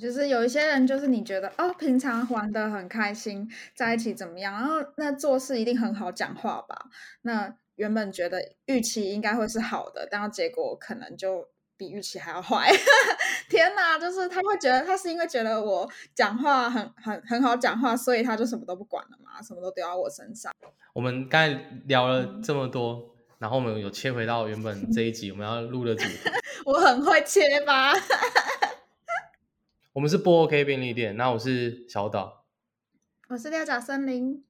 就是有一些人，就是你觉得哦，平常玩的很开心，在一起怎么样，然后那做事一定很好讲话吧？那原本觉得预期应该会是好的，但结果可能就比预期还要坏。天哪，就是他会觉得他是因为觉得我讲话很很很好讲话，所以他就什么都不管了嘛，什么都丢到我身上。我们刚才聊了这么多，然后我们有切回到原本这一集我们要录的主题。我很会切吧。我们是波 OK 便利店，那我是小岛，我是六角森林。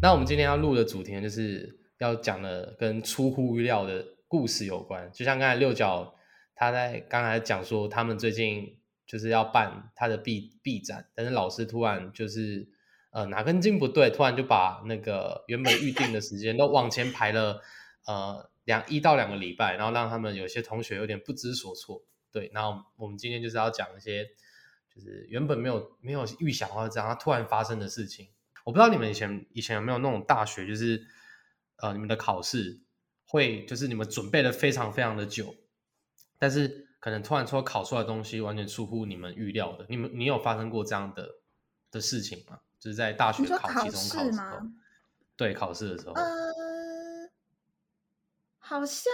那我们今天要录的主题就是。要讲的跟出乎意料的故事有关，就像刚才六角他在刚才讲说，他们最近就是要办他的 B B 展，但是老师突然就是呃哪根筋不对，突然就把那个原本预定的时间都往前排了呃两一到两个礼拜，然后让他们有些同学有点不知所措。对，然后我们今天就是要讲一些就是原本没有没有预想到这样突然发生的事情。我不知道你们以前以前有没有那种大学就是。呃，你们的考试会就是你们准备的非常非常的久，但是可能突然说考出来的东西完全出乎你们预料的。你们你有发生过这样的的事情吗？就是在大学考期中考的时候，对考试的时候，呃，好像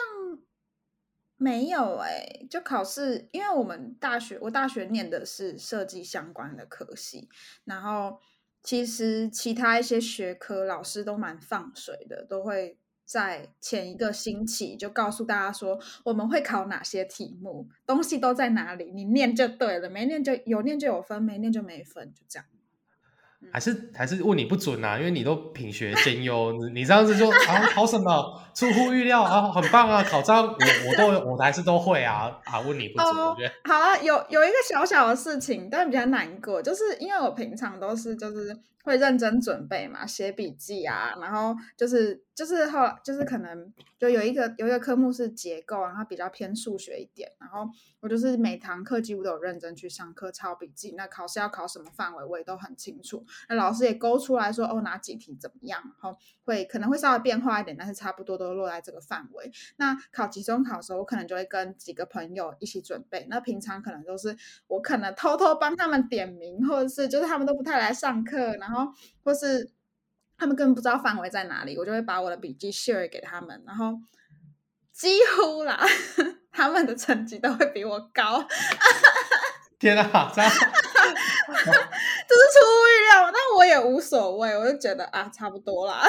没有哎。就考试，因为我们大学我大学念的是设计相关的科系，然后。其实其他一些学科老师都蛮放水的，都会在前一个星期就告诉大家说我们会考哪些题目，东西都在哪里，你念就对了，没念就有念就有分，没念就没分，就这样。还是还是问你不准啊？因为你都品学兼优，你你这样子说啊考什么出乎预料啊，很棒啊！考章我我都我还是都会啊啊！问你不准，我觉得好啊。有有一个小小的事情，但比较难过，就是因为我平常都是就是会认真准备嘛，写笔记啊，然后就是就是后就是可能就有一个有一个科目是结构，然后比较偏数学一点，然后我就是每堂课几乎都有认真去上课抄笔记。那考试要考什么范围，我也都很清楚。那老师也勾出来说，哦，哪几题怎么样？然后会可能会稍微变化一点，但是差不多都落在这个范围。那考期中考的时候，我可能就会跟几个朋友一起准备。那平常可能都是我可能偷偷帮他们点名，或者是就是他们都不太来上课，然后或是他们根本不知道范围在哪里，我就会把我的笔记 share 给他们，然后几乎啦，他们的成绩都会比我高。天哪，这样。这是出乎预料，但我也无所谓，我就觉得啊，差不多啦，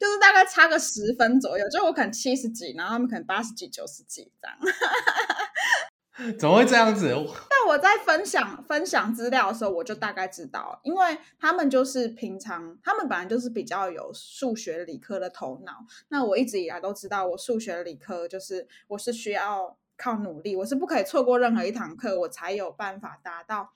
就是大概差个十分左右，就我可能七十几，然后他们可能八十几、九十几这样。怎么会这样子？但我在分享分享资料的时候，我就大概知道，因为他们就是平常，他们本来就是比较有数学理科的头脑。那我一直以来都知道，我数学理科就是我是需要靠努力，我是不可以错过任何一堂课，我才有办法达到。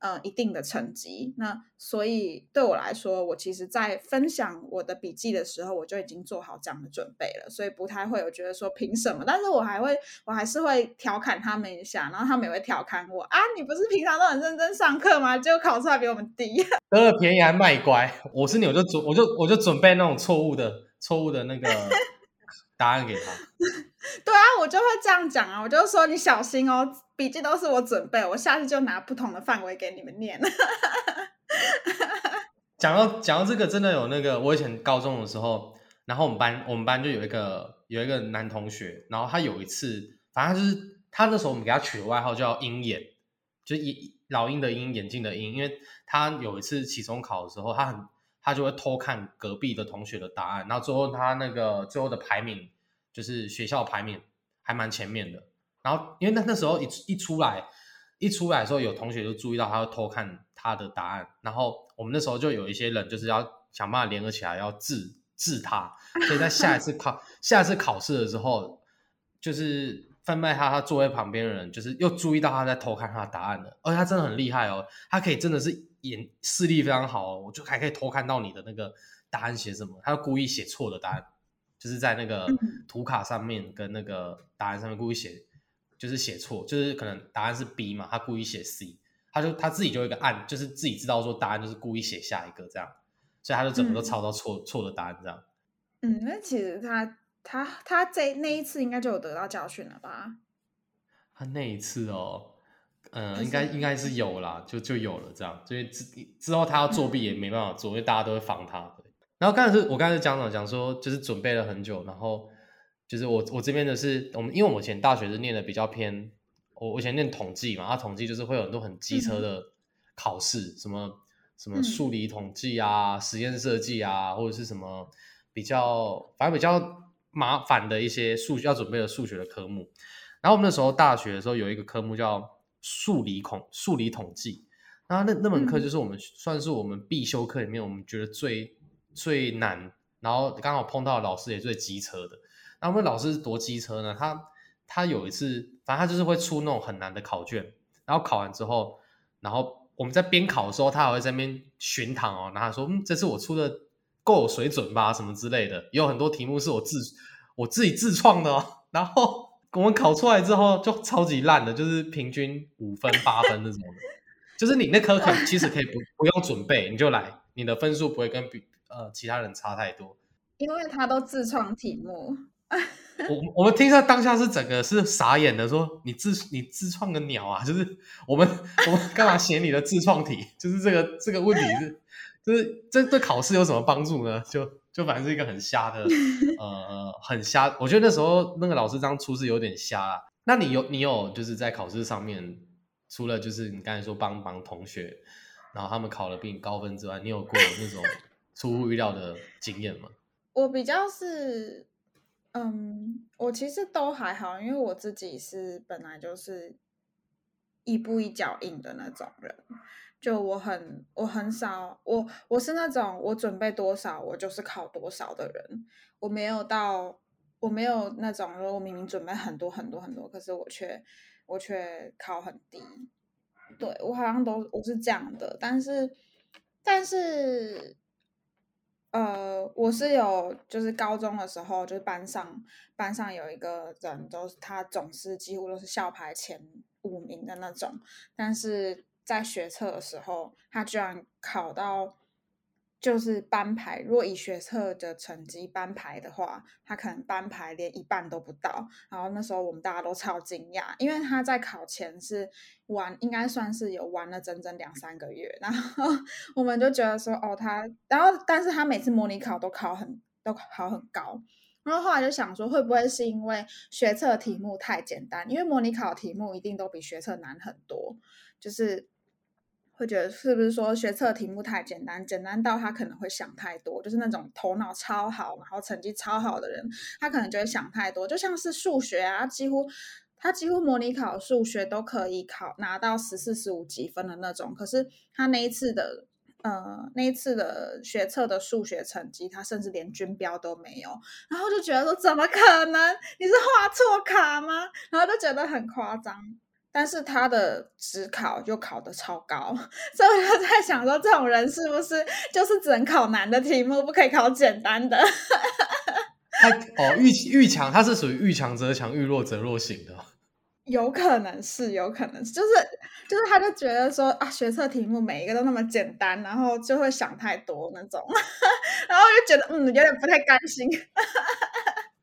呃，一定的成绩，那所以对我来说，我其实，在分享我的笔记的时候，我就已经做好这样的准备了，所以不太会有觉得说凭什么，但是我还会，我还是会调侃他们一下，然后他们也会调侃我啊，你不是平常都很认真上课吗？结果考出来比我们低，得了便宜还卖乖，我是你，我就准，我就我就准备那种错误的错误的那个 答案给他。对啊，我就会这样讲啊，我就说你小心哦。笔记都是我准备，我下次就拿不同的范围给你们念。讲到讲到这个，真的有那个，我以前高中的时候，然后我们班我们班就有一个有一个男同学，然后他有一次，反正就是他那时候我们给他取的外号叫鹰眼，就是鹰老鹰的鹰，眼镜的鹰，因为他有一次期中考的时候，他很他就会偷看隔壁的同学的答案，然后最后他那个最后的排名就是学校排名还蛮前面的。然后，因为那那时候一一出来，一出来的时候，有同学就注意到他要偷看他的答案。然后我们那时候就有一些人就是要想办法联合起来要治治他。所以在下一次考 下一次考试的时候，就是贩卖他他座位旁边的人，就是又注意到他在偷看他的答案了。而且他真的很厉害哦，他可以真的是眼视力非常好哦，我就还可以偷看到你的那个答案写什么。他故意写错的答案，就是在那个图卡上面跟那个答案上面故意写，就是写错，就是可能答案是 B 嘛，他故意写 C，他就他自己就有一个按，就是自己知道说答案就是故意写下一个这样，所以他就整个都抄到错错的答案这样。嗯，那其实他他他这那一次应该就有得到教训了吧？他那一次哦。嗯，应该应该是有啦，就就有了这样，所以之之后他要作弊也没办法做，因为大家都会防他。然后刚才是我刚才讲讲讲说，就是准备了很久，然后就是我我这边的是我们，因为我以前大学是念的比较偏，我我以前念统计嘛，啊，统计就是会有很多很机车的考试，什么什么数理统计啊、实验设计啊，或者是什么比较反正比较麻烦的一些数要准备的数学的科目。然后我们那时候大学的时候有一个科目叫。数理统数理统计，那那那门课就是我们算是我们必修课里面，我们觉得最最难，然后刚好碰到老师也最机车的。那我们老师多机车呢？他他有一次，反正他就是会出那种很难的考卷，然后考完之后，然后我们在边考的时候，他还会在那边巡堂哦，然后说：“嗯，这次我出的够有水准吧？什么之类的。”也有很多题目是我自我自己自创的哦，然后。我们考出来之后就超级烂的，就是平均五分八分那种的，就是你那科可其实可以不不用准备，你就来，你的分数不会跟比呃其他人差太多，因为他都自创题目。我我们听下当下是整个是傻眼的，说你自你自创个鸟啊！就是我们我们干嘛写你的自创题？就是这个这个问题是，就是这对考试有什么帮助呢？就。就反正是一个很瞎的，呃，很瞎。我觉得那时候那个老师这样出是有点瞎。啊那你有你有就是在考试上面，除了就是你刚才说帮帮同学，然后他们考了比你高分之外，你有过那种出乎预料的经验吗？我比较是，嗯，我其实都还好，因为我自己是本来就是一步一脚印的那种人。就我很我很少我我是那种我准备多少我就是考多少的人，我没有到我没有那种说我明明准备很多很多很多，可是我却我却考很低。对我好像都我是这样的，但是但是呃我是有就是高中的时候就是班上班上有一个人都是他总是几乎都是校排前五名的那种，但是。在学测的时候，他居然考到就是班排。如果以学测的成绩班排的话，他可能班排连一半都不到。然后那时候我们大家都超惊讶，因为他在考前是玩，应该算是有玩了整整两三个月。然后 我们就觉得说，哦，他，然后但是他每次模拟考都考很都考很高。然后后来就想说，会不会是因为学测题目太简单？因为模拟考题目一定都比学测难很多，就是。会觉得是不是说学测题目太简单，简单到他可能会想太多，就是那种头脑超好，然后成绩超好的人，他可能就会想太多。就像是数学啊，几乎他几乎模拟考数学都可以考拿到十四十五几分的那种，可是他那一次的呃那一次的学测的数学成绩，他甚至连军标都没有，然后就觉得说怎么可能？你是画错卡吗？然后就觉得很夸张。但是他的职考就考的超高，所以我就在想说，这种人是不是就是只能考难的题目，不可以考简单的？他哦，遇遇强，他是属于遇强则强，遇弱则弱型的。有可能是，有可能是，就是就是，他就觉得说啊，学测题目每一个都那么简单，然后就会想太多那种，然后就觉得嗯，有点不太甘心。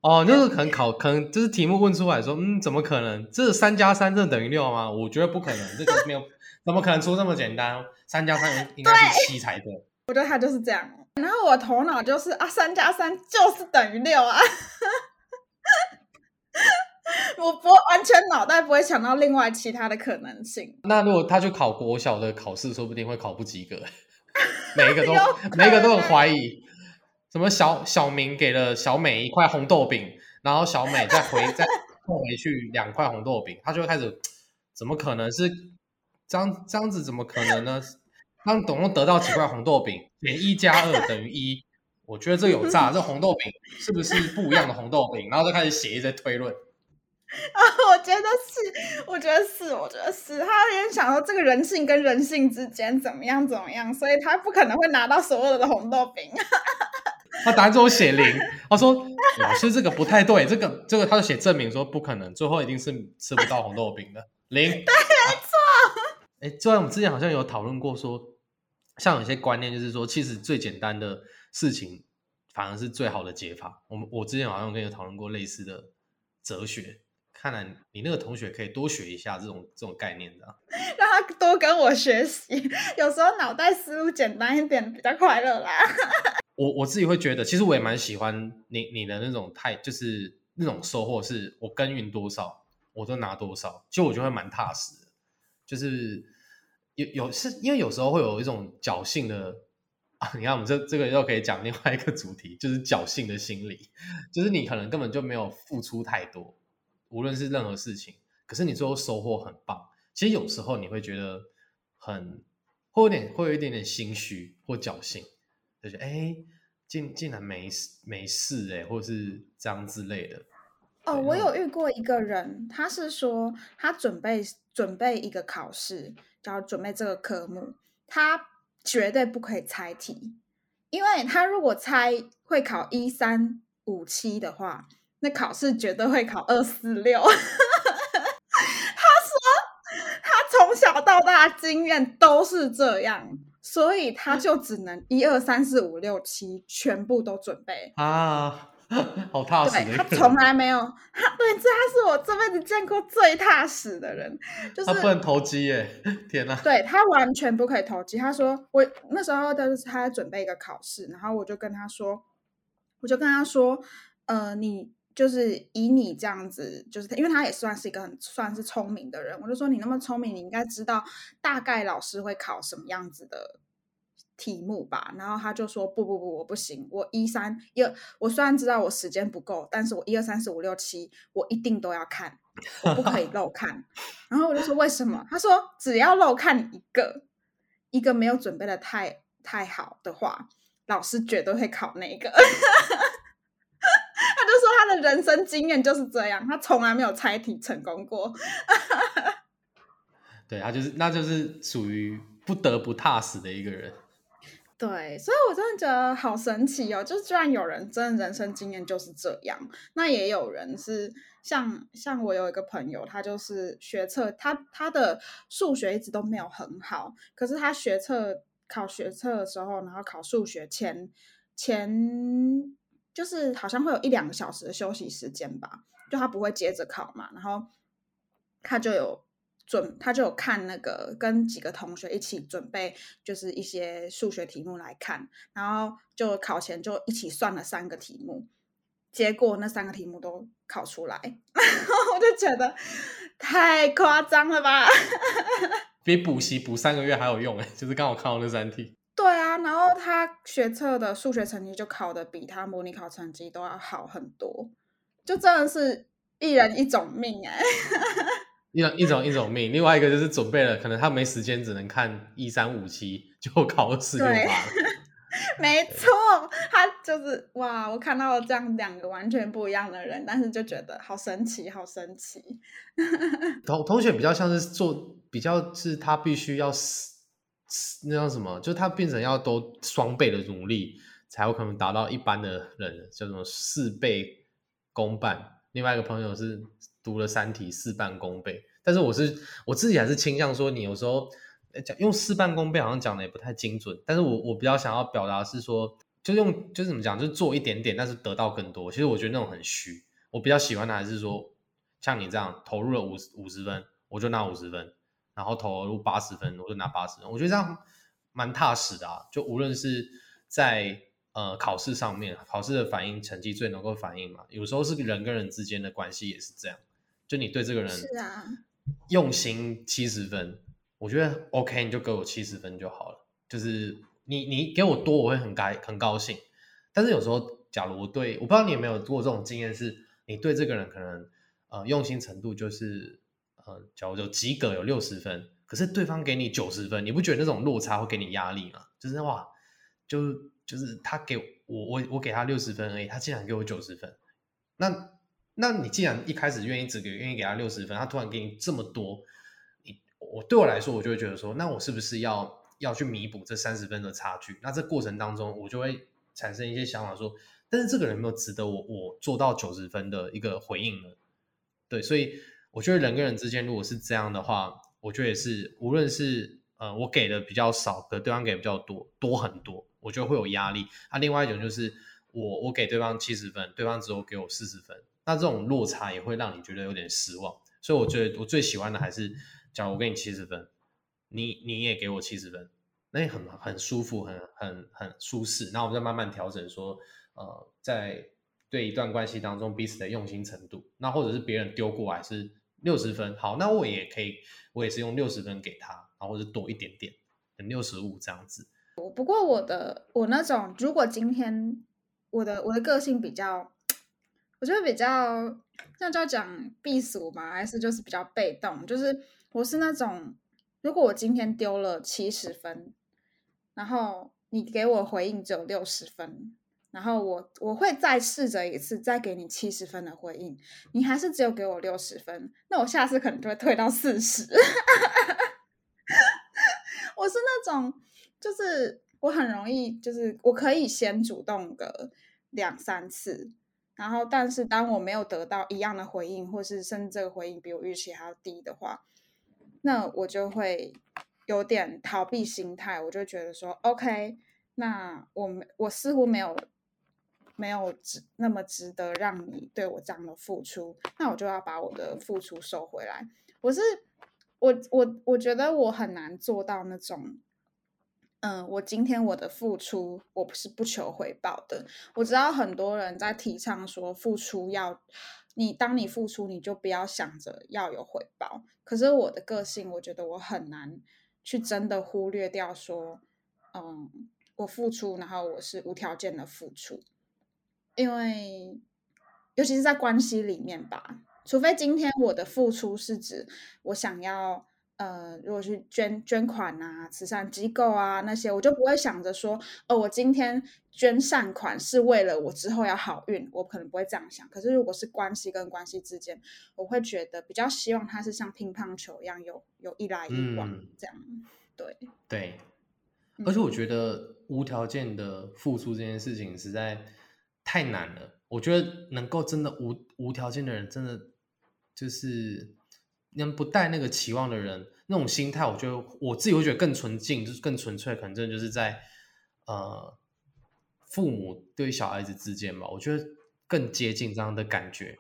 哦，就是可能考，可能就是题目问出来说，嗯，怎么可能？这三加三这等于六吗？我觉得不可能，这个没有，怎么可能出这么简单？三加三应该是七才对。我觉得他就是这样，然后我头脑就是啊，三加三就是等于六啊，我不完全脑袋不会想到另外其他的可能性。那如果他去考国小的考试，说不定会考不及格，每一个都每一个都很怀疑。什么小小明给了小美一块红豆饼，然后小美再回再 送回去两块红豆饼，他就会开始，怎么可能是这样这样子？怎么可能呢？他们总共得到几块红豆饼？减一加二等于一，我觉得这有诈，这红豆饼是不是不一样的红豆饼？然后就开始写一些推论。啊，我觉得是，我觉得是，我觉得是，他有点想说这个人性跟人性之间怎么样怎么样，所以他不可能会拿到所有的红豆饼。他答案最后写零，他说老师这个不太对，这个这个他就写证明说不可能，最后一定是吃不到红豆饼的零。对，没错。哎，就然我们之前好像有讨论过说，像有些观念就是说，其实最简单的事情反而是最好的解法。我们我之前好像跟你讨论过类似的哲学。看来你那个同学可以多学一下这种这种概念的，让他多跟我学习。有时候脑袋思路简单一点比较快乐啦。我我自己会觉得，其实我也蛮喜欢你你的那种态，就是那种收获，是我耕耘多少，我都拿多少，其实我就会蛮踏实。就是有有是因为有时候会有一种侥幸的啊，你看我们这这个又可以讲另外一个主题，就是侥幸的心理，就是你可能根本就没有付出太多。无论是任何事情，可是你最后收获很棒。其实有时候你会觉得很会有点会有一点点心虚或侥幸，就觉得哎，竟竟然没事没事哎，或者是这样之类的。哦，我有遇过一个人，他是说他准备准备一个考试，要准备这个科目，他绝对不可以猜题，因为他如果猜会考一三五七的话。那考试绝对会考二四六，他说他从小到大经验都是这样，所以他就只能一二三四五六七全部都准备啊，好踏实。他从来没有，他对，这他是我这辈子见过最踏实的人，就是他不能投机耶，天哪！对他完全不可以投机。他说我那时候就是他在准备一个考试，然后我就跟他说，我就跟他说，呃，你。就是以你这样子，就是因为他也算是一个很算是聪明的人，我就说你那么聪明，你应该知道大概老师会考什么样子的题目吧？然后他就说不不不，我不行，我一三一二，我虽然知道我时间不够，但是我一二三四五六七，我一定都要看，我不可以 漏看。然后我就说为什么？他说只要漏看一个，一个没有准备的太太好的话，老师绝对会考那个。说他的人生经验就是这样，他从来没有猜题成功过。对他就是，那就是属于不得不踏实的一个人。对，所以我真的觉得好神奇哦！就是居然有人真的人生经验就是这样，那也有人是像像我有一个朋友，他就是学测，他他的数学一直都没有很好，可是他学测考学测的时候，然后考数学前前。就是好像会有一两个小时的休息时间吧，就他不会接着考嘛，然后他就有准，他就有看那个跟几个同学一起准备，就是一些数学题目来看，然后就考前就一起算了三个题目，结果那三个题目都考出来，我就觉得太夸张了吧，比补习补三个月还有用哎，就是刚好看到那三题。对啊，然后他学测的数学成绩就考的比他模拟考成绩都要好很多，就真的是一人一种命 哎，一种一种一种命。另外一个就是准备了，可能他没时间，只能看一三五七就考二四六八。没错，他就是哇，我看到了这样两个完全不一样的人，但是就觉得好神奇，好神奇。同同学比较像是做，比较是他必须要。那叫什么？就他变成要都双倍的努力，才有可能达到一般的人叫做事倍功半。另外一个朋友是读了三题事半功倍，但是我是我自己还是倾向说，你有时候讲用事半功倍，好像讲的也不太精准。但是我我比较想要表达是说，就用就是怎么讲，就做一点点，但是得到更多。其实我觉得那种很虚。我比较喜欢的还是说，像你这样投入了五五十分，我就拿五十分。然后投入八十分，我就拿八十分，我觉得这样蛮踏实的啊。就无论是在呃考试上面，考试的反应成绩最能够反映嘛。有时候是人跟人之间的关系也是这样。就你对这个人是啊，用心七十分，我觉得 OK，你就给我七十分就好了。就是你你给我多，我会很开很高兴。但是有时候，假如我对我不知道你有没有过这种经验，是你对这个人可能呃用心程度就是。呃，假如就及格有六十分，可是对方给你九十分，你不觉得那种落差会给你压力吗？就是哇，就就是他给我我我给他六十分而已，他竟然给我九十分，那那你既然一开始愿意只给愿意给他六十分，他突然给你这么多，你我对我来说，我就会觉得说，那我是不是要要去弥补这三十分的差距？那这过程当中，我就会产生一些想法说，但是这个人有没有值得我我做到九十分的一个回应呢？对，所以我觉得人跟人之间如果是这样的话，我觉得也是，无论是呃我给的比较少，可对方给比较多多很多，我觉得会有压力。那另外一种就是我我给对方七十分，对方只有给我四十分，那这种落差也会让你觉得有点失望。所以我觉得我最喜欢的还是，假如我给你七十分，你你也给我七十分，那也很很舒服，很很很舒适。那我们再慢慢调整，说呃，在对一段关系当中彼此的用心程度。那或者是别人丢过来是六十分，好，那我也可以，我也是用六十分给他，然后或者多一点点，等六十五这样子。我不过我的我那种，如果今天我的我的个性比较，我觉得比较。那叫讲避俗嘛？还是就是比较被动？就是我是那种，如果我今天丢了七十分，然后你给我回应只有六十分，然后我我会再试着一次，再给你七十分的回应，你还是只有给我六十分，那我下次可能就会退到四十。我是那种，就是我很容易，就是我可以先主动个两三次。然后，但是当我没有得到一样的回应，或是甚至这个回应比我预期还要低的话，那我就会有点逃避心态。我就觉得说，OK，那我我似乎没有没有值那么值得让你对我这样的付出，那我就要把我的付出收回来。我是我我我觉得我很难做到那种。嗯，我今天我的付出，我不是不求回报的。我知道很多人在提倡说，付出要你，当你付出，你就不要想着要有回报。可是我的个性，我觉得我很难去真的忽略掉说，嗯，我付出，然后我是无条件的付出，因为尤其是在关系里面吧，除非今天我的付出是指我想要。呃，如果去捐捐款啊、慈善机构啊那些，我就不会想着说，哦，我今天捐善款是为了我之后要好运，我可能不会这样想。可是如果是关系跟关系之间，我会觉得比较希望它是像乒乓球一样，有有一来一往这样。对对，而且我觉得无条件的付出这件事情实在太难了。我觉得能够真的无无条件的人，真的就是。能不带那个期望的人，那种心态，我觉得我自己会觉得更纯净，就是更纯粹。可能真的就是在呃父母对小孩子之间吧，我觉得更接近这样的感觉。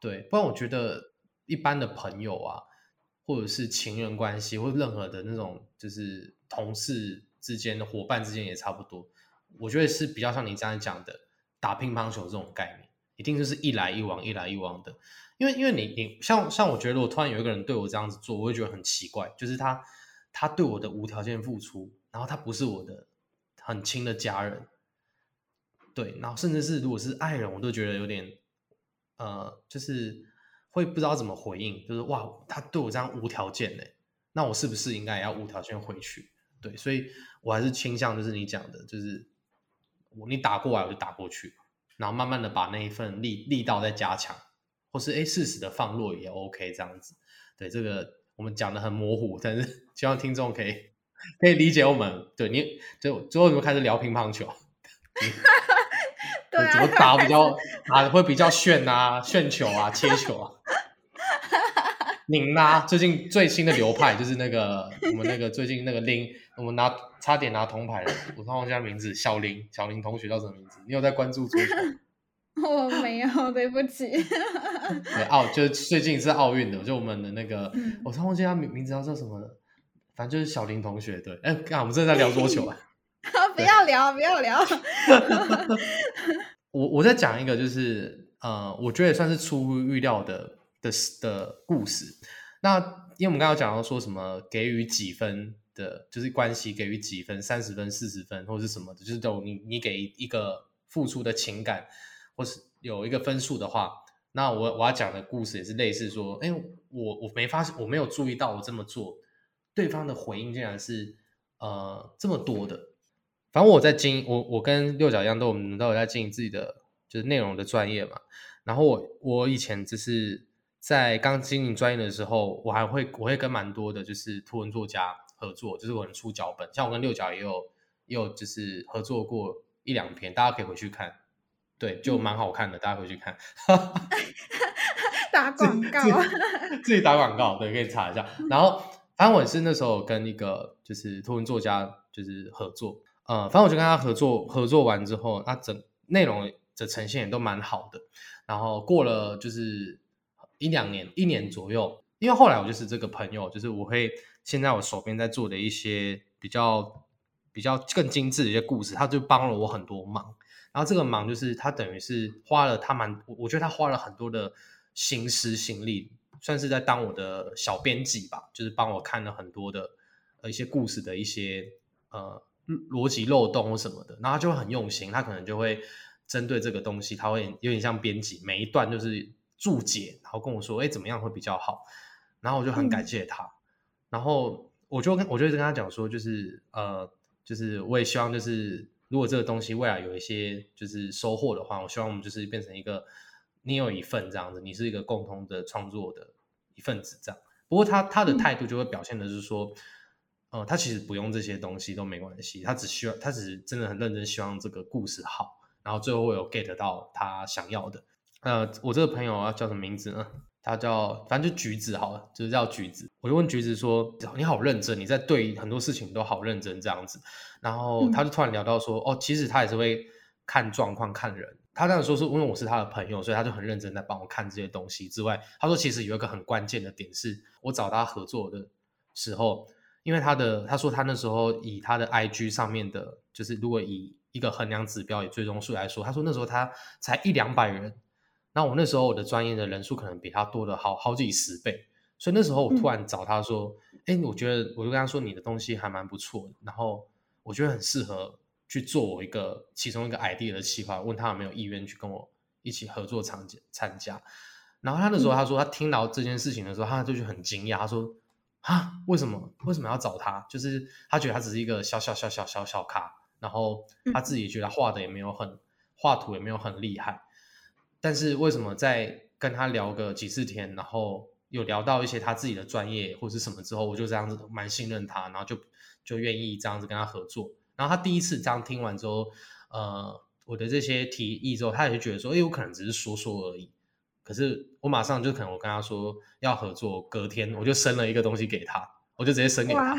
对，不然我觉得一般的朋友啊，或者是情人关系，或任何的那种就是同事之间的伙伴之间也差不多。我觉得是比较像你这样讲的打乒乓球这种概念，一定就是一来一往，一来一往的。因为，因为你，你像像我觉得，我突然有一个人对我这样子做，我会觉得很奇怪。就是他，他对我的无条件付出，然后他不是我的很亲的家人，对，然后甚至是如果是爱人，我都觉得有点，呃，就是会不知道怎么回应。就是哇，他对我这样无条件的，那我是不是应该也要无条件回去？对，所以我还是倾向就是你讲的，就是我你打过来我就打过去，然后慢慢的把那一份力力道再加强。或是哎，适时的放落也 OK，这样子。对这个我们讲的很模糊，但是 希望听众可以可以理解我们。对你，就最后怎么开始聊乒乓球？对啊，怎么打比较打会比较炫啊？炫球啊，切球啊。拧拉最近最新的流派就是那个我们那个最近那个林，我们拿差点拿铜牌了，我忘记他名字，小林，小林同学叫什么名字？你有在关注足球？我没有，对不起。对奥，就是最近是奥运的，就我们的那个，我突忘记他名名字叫什么了，反正就是小林同学。对，哎，看我们正在聊桌球啊。不要聊，不要聊。我我在讲一个，就是呃，我觉得也算是出乎预料的的的故事。那因为我们刚刚讲到说什么给予几分的，就是关系给予几分，三十分、四十分或是什么的，就是都你你给一个付出的情感。或是有一个分数的话，那我我要讲的故事也是类似说，哎，我我没发现，我没有注意到我这么做，对方的回应竟然是呃这么多的。反正我在经营，我我跟六角一样，都我们都有在经营自己的就是内容的专业嘛。然后我我以前就是在刚经营专业的时候，我还会我会跟蛮多的就是图文作家合作，就是我能出脚本，像我跟六角也有也有就是合作过。一两篇，大家可以回去看，对，就蛮好看的，大家回去看。打广告，自己打广告，对，可以查一下。然后，反正我是那时候跟一个就是图文作家就是合作，呃，反正我就跟他合作，合作完之后，他整内容的呈现也都蛮好的。然后过了就是一两年，一年左右，因为后来我就是这个朋友，就是我会现在我手边在做的一些比较比较更精致的一些故事，他就帮了我很多忙。然后这个忙就是他等于是花了他蛮，我觉得他花了很多的。心思心力，算是在当我的小编辑吧，就是帮我看了很多的呃一些故事的一些呃逻辑漏洞或什么的，然后他就很用心，他可能就会针对这个东西，他会有点像编辑，每一段就是注解，然后跟我说，哎，怎么样会比较好，然后我就很感谢他，然后我就跟我就跟他讲说，就是呃，就是我也希望就是如果这个东西未来有一些就是收获的话，我希望我们就是变成一个。你有一份这样子，你是一个共同的创作的一份子这样。不过他他的态度就会表现的是说，呃，他其实不用这些东西都没关系，他只需要他只是真的很认真希望这个故事好，然后最后会有 get 到他想要的。呃，我这个朋友啊叫什么名字呢？他叫反正就橘子好了，就是叫橘子。我就问橘子说：“你好认真，你在对很多事情都好认真这样子。”然后他就突然聊到说：“哦，其实他也是会看状况看人。”他这样说是因为我是他的朋友，所以他就很认真在帮我看这些东西。之外，他说其实有一个很关键的点是，我找他合作的时候，因为他的他说他那时候以他的 IG 上面的，就是如果以一个衡量指标以追踪数来说，他说那时候他才一两百人，那我那时候我的专业的人数可能比他多了好好几十倍，所以那时候我突然找他说，哎，我觉得我就跟他说你的东西还蛮不错的，然后我觉得很适合。去做我一个其中一个 idea 的企划，问他有没有意愿去跟我一起合作参加参加。然后他那时候他说他听到这件事情的时候，他就很惊讶，他说啊，为什么为什么要找他？就是他觉得他只是一个小小小小小小咖，然后他自己觉得画的也没有很画图也没有很厉害，但是为什么在跟他聊个几次天，然后有聊到一些他自己的专业或是什么之后，我就这样子蛮信任他，然后就就愿意这样子跟他合作。然后他第一次这样听完之后，呃，我的这些提议之后，他也觉得说，哎，我可能只是说说而已。可是我马上就可能我跟他说要合作，隔天我就生了一个东西给他，我就直接生给他。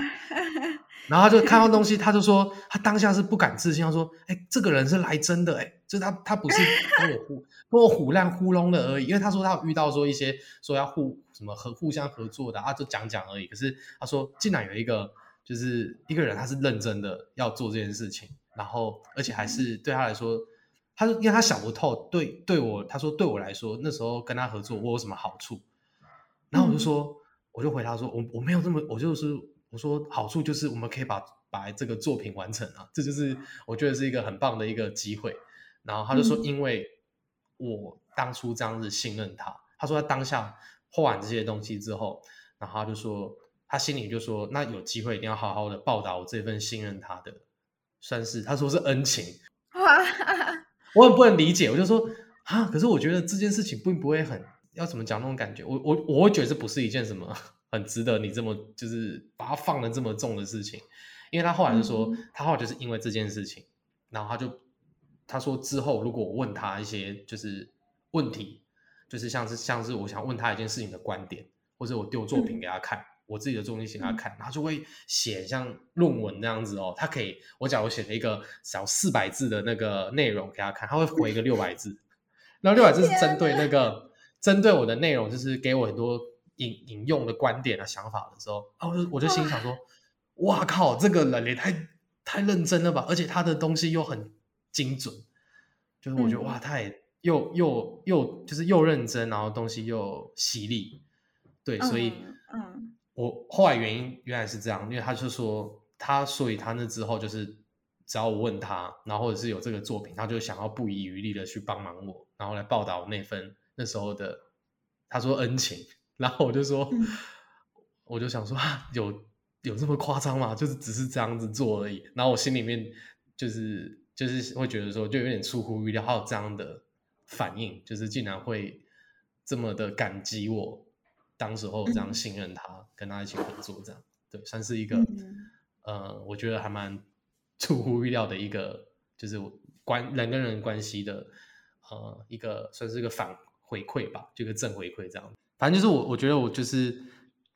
然后他就看到东西，他就说他当下是不敢置信，他说，哎，这个人是来真的，哎，就是他他不是 跟我胡跟我胡乱糊弄的而已，因为他说他有遇到说一些说要互什么合互相合作的啊，就讲讲而已。可是他说竟然有一个。就是一个人，他是认真的要做这件事情，然后而且还是对他来说，他说因为他想不透，对对我他说对我来说，那时候跟他合作我有什么好处？然后我就说，我就回答说，我我没有这么，我就是我说好处就是我们可以把把这个作品完成啊，这就是我觉得是一个很棒的一个机会。然后他就说，因为我当初这样子信任他，他说他当下画完这些东西之后，然后他就说。他心里就说：“那有机会一定要好好的报答我这份信任他的，算是他说是恩情。” 我很不能理解，我就说：“啊，可是我觉得这件事情并不会很要怎么讲那种感觉。我我我会觉得这不是一件什么很值得你这么就是把它放的这么重的事情。”因为他后来就说，他后来就是因为这件事情，然后他就他说之后如果我问他一些就是问题，就是像是像是我想问他一件事情的观点，或者我丢作品给他看。我自己的作品写给他看，他就会写像论文那样子哦。他可以，我假如写了一个小四百字的那个内容给他看，他会回一个六百字。然后六百字是针对那个针对我的内容，就是给我很多引引用的观点啊、想法的时候，啊，我就我就心想说：，哇靠，这个人也太太认真了吧！而且他的东西又很精准，就是我觉得哇，他也又又又就是又认真，然后东西又犀利，对，所以嗯。我后来原因原来是这样，因为他就说他，所以他那之后就是只要我问他，然后或者是有这个作品，他就想要不遗余力的去帮忙我，然后来报答我那份那时候的他说恩情，然后我就说，我就想说啊，有有这么夸张吗？就是只是这样子做而已，然后我心里面就是就是会觉得说，就有点出乎预料，还有这样的反应，就是竟然会这么的感激我。当时候这样信任他，跟他一起合作，这样对，算是一个呃，我觉得还蛮出乎意料的一个，就是关。关人跟人关系的呃一个算是一个反回馈吧，就一个正回馈这样。反正就是我我觉得我就是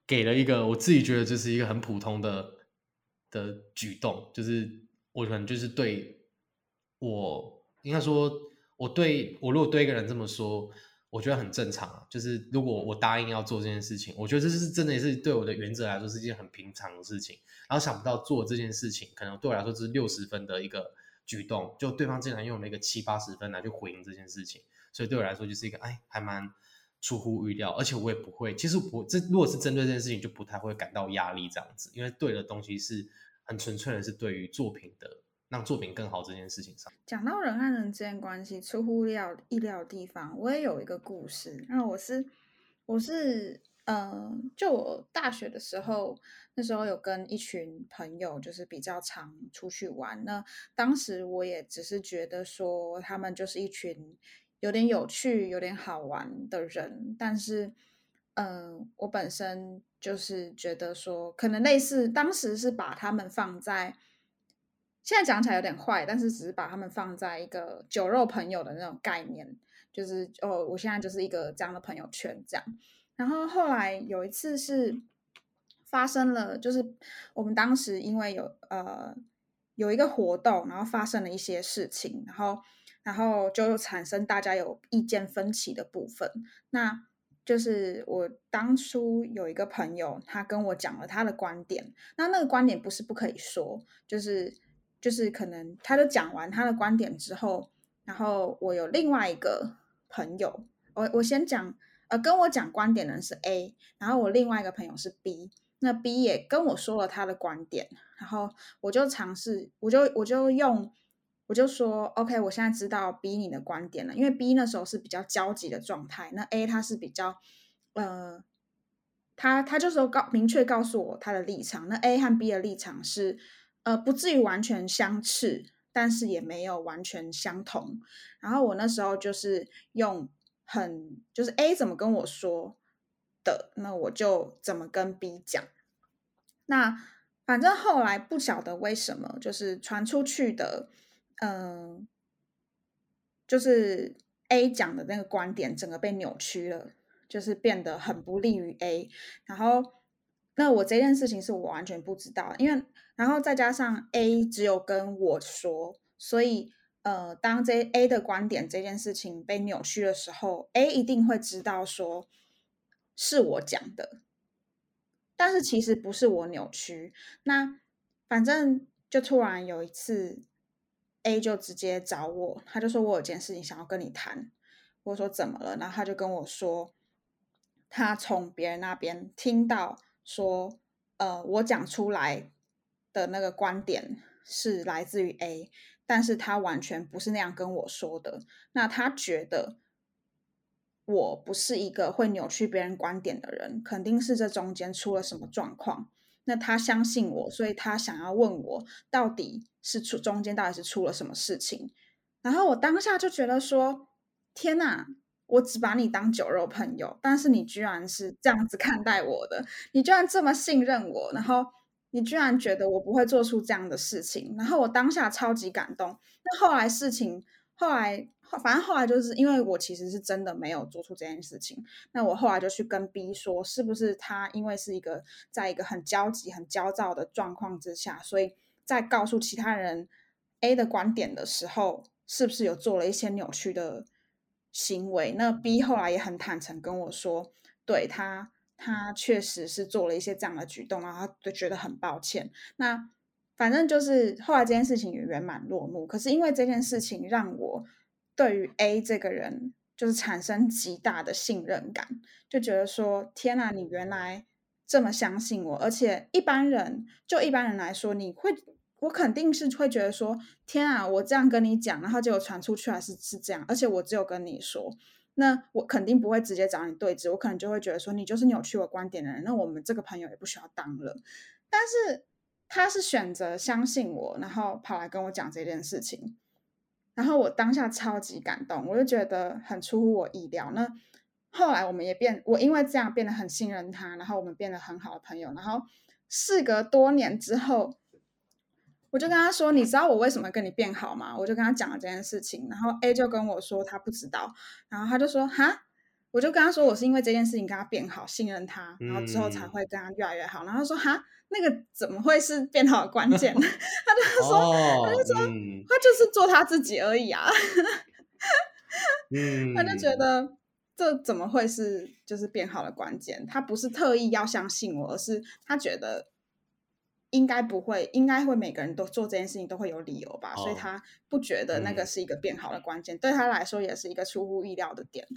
给了一个我自己觉得这是一个很普通的的举动，就是我可能就是对我应该说我对我如果对一个人这么说。我觉得很正常，就是如果我答应要做这件事情，我觉得这是真的，也是对我的原则来说是一件很平常的事情。然后想不到做这件事情，可能对我来说这是六十分的一个举动，就对方竟然用了一个七八十分来去回应这件事情，所以对我来说就是一个哎，还蛮出乎预料。而且我也不会，其实我这如果是针对这件事情，就不太会感到压力这样子，因为对的东西是很纯粹的，是对于作品的。让作品更好这件事情上，讲到人和人之间关系出乎料意料的地方，我也有一个故事。那我是我是呃，就我大学的时候，那时候有跟一群朋友，就是比较常出去玩。那当时我也只是觉得说，他们就是一群有点有趣、有点好玩的人。但是，嗯，我本身就是觉得说，可能类似当时是把他们放在。现在讲起来有点坏，但是只是把他们放在一个酒肉朋友的那种概念，就是哦，我现在就是一个这样的朋友圈这样。然后后来有一次是发生了，就是我们当时因为有呃有一个活动，然后发生了一些事情，然后然后就产生大家有意见分歧的部分。那就是我当初有一个朋友，他跟我讲了他的观点，那那个观点不是不可以说，就是。就是可能，他就讲完他的观点之后，然后我有另外一个朋友，我我先讲，呃，跟我讲观点的人是 A，然后我另外一个朋友是 B，那 B 也跟我说了他的观点，然后我就尝试，我就我就用，我就说 OK，我现在知道 B 你的观点了，因为 B 那时候是比较焦急的状态，那 A 他是比较，呃，他他就说告明确告诉我他的立场，那 A 和 B 的立场是。呃，不至于完全相斥，但是也没有完全相同。然后我那时候就是用很就是 A 怎么跟我说的，那我就怎么跟 B 讲。那反正后来不晓得为什么，就是传出去的，嗯，就是 A 讲的那个观点整个被扭曲了，就是变得很不利于 A。然后那我这件事情是我完全不知道，因为。然后再加上 A 只有跟我说，所以呃，当这 A 的观点这件事情被扭曲的时候，A 一定会知道说是我讲的，但是其实不是我扭曲。那反正就突然有一次，A 就直接找我，他就说我有件事情想要跟你谈。我说怎么了？然后他就跟我说，他从别人那边听到说，呃，我讲出来。的那个观点是来自于 A，但是他完全不是那样跟我说的。那他觉得我不是一个会扭曲别人观点的人，肯定是这中间出了什么状况。那他相信我，所以他想要问我，到底是出中间到底是出了什么事情。然后我当下就觉得说：天哪！我只把你当酒肉朋友，但是你居然是这样子看待我的，你居然这么信任我，然后。你居然觉得我不会做出这样的事情，然后我当下超级感动。那后来事情后来，反正后来就是因为我其实是真的没有做出这件事情。那我后来就去跟 B 说，是不是他因为是一个在一个很焦急、很焦躁的状况之下，所以在告诉其他人 A 的观点的时候，是不是有做了一些扭曲的行为？那 B 后来也很坦诚跟我说，对他。他确实是做了一些这样的举动，然后他就觉得很抱歉。那反正就是后来这件事情也圆满落幕。可是因为这件事情让我对于 A 这个人就是产生极大的信任感，就觉得说天哪，你原来这么相信我。而且一般人就一般人来说，你会我肯定是会觉得说天啊，我这样跟你讲，然后结果传出去还是是这样，而且我只有跟你说。那我肯定不会直接找你对峙，我可能就会觉得说你就是扭曲我观点的人，那我们这个朋友也不需要当了。但是他是选择相信我，然后跑来跟我讲这件事情，然后我当下超级感动，我就觉得很出乎我意料。那后来我们也变，我因为这样变得很信任他，然后我们变得很好的朋友。然后事隔多年之后，我就跟他说：“你知道我为什么跟你变好吗？”我就跟他讲了这件事情，然后 A 就跟我说他不知道，然后他就说：“哈。”我就跟他说：“我是因为这件事情跟他变好，信任他，然后之后才会跟他越来越好。”然后他说：“哈，那个怎么会是变好的关键？”他就说：“他就说他就是做他自己而已啊。”嗯，他就觉得这怎么会是就是变好的关键？他不是特意要相信我，而是他觉得。应该不会，应该会每个人都做这件事情都会有理由吧，所以他不觉得那个是一个变好的关键，对他来说也是一个出乎意料的点。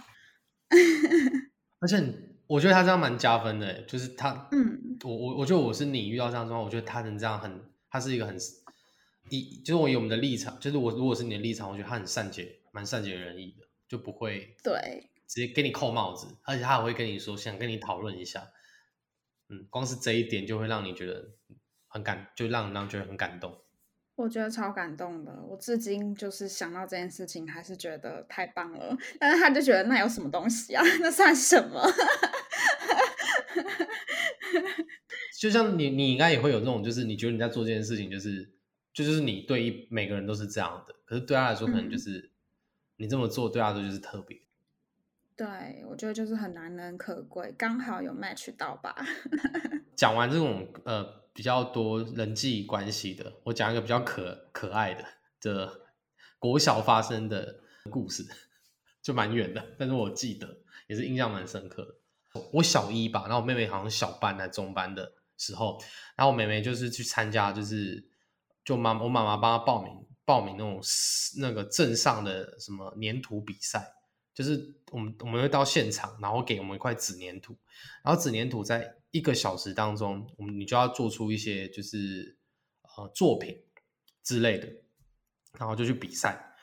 而且我觉得他这样蛮加分的，就是他，嗯，我我我觉得我是你遇到这样状况，我觉得他能这样很，他是一个很一，就是我以我们的立场，就是我如果是你的立场，我觉得他很善解，蛮善解人意的，就不会对直接给你扣帽子，而且他还会跟你说想跟你讨论一下，嗯，光是这一点就会让你觉得。很感，就让让觉得很感动。我觉得超感动的，我至今就是想到这件事情，还是觉得太棒了。但是他就觉得那有什么东西啊？那算什么？就像你，你应该也会有这种，就是你觉得你在做这件事情，就是就就是你对每个人都是这样的，可是对他来说，可能就是你这么做对他来说就是特别。对，我觉得就是很难能可贵，刚好有 match 到吧。讲完这种呃比较多人际关系的，我讲一个比较可可爱的的国小发生的故事，就蛮远的，但是我记得也是印象蛮深刻的。我小一吧，然后我妹妹好像小班还中班的时候，然后我妹妹就是去参加，就是就妈我妈妈帮她报名报名那种那个镇上的什么粘土比赛。就是我们我们会到现场，然后给我们一块纸粘土，然后纸粘土在一个小时当中，我们你就要做出一些就是呃作品之类的，然后就去比赛。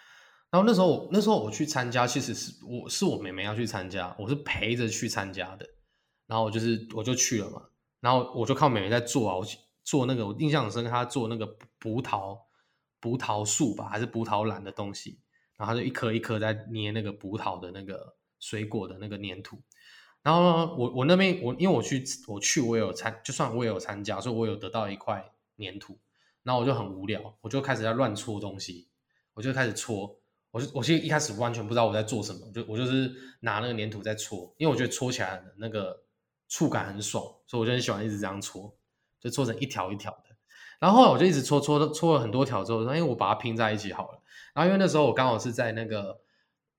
然后那时候那时候我去参加，其实是我是我妹妹要去参加，我是陪着去参加的。然后我就是我就去了嘛，然后我就看妹妹在做啊，我做那个我印象很深，她做那个葡萄葡萄树吧，还是葡萄篮的东西。然后就一颗一颗在捏那个葡萄的那个水果的那个粘土，然后我我那边我因为我去我去我有参，就算我也有参加，所以我有得到一块粘土，然后我就很无聊，我就开始在乱搓东西，我就开始搓，我就我其实一开始完全不知道我在做什么，就我就是拿那个粘土在搓，因为我觉得搓起来的那个触感很爽，所以我就很喜欢一直这样搓，就搓成一条一条的。然后后来我就一直搓搓搓了很多条之后，说哎，我把它拼在一起好了。然后因为那时候我刚好是在那个，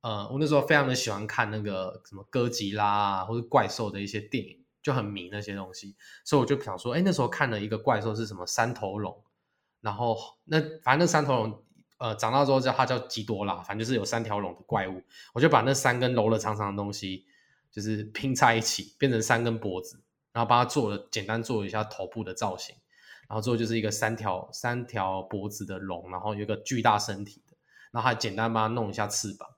呃，我那时候非常的喜欢看那个什么哥吉拉啊或者怪兽的一些电影，就很迷那些东西，所以我就想说，哎，那时候看了一个怪兽是什么三头龙，然后那反正那三头龙，呃，长大之后叫它叫吉多拉，反正就是有三条龙的怪物，我就把那三根柔了长长的东西，就是拼在一起，变成三根脖子，然后帮它做了简单做一下头部的造型。然后最后就是一个三条三条脖子的龙，然后有一个巨大身体，然后还简单帮他弄一下翅膀，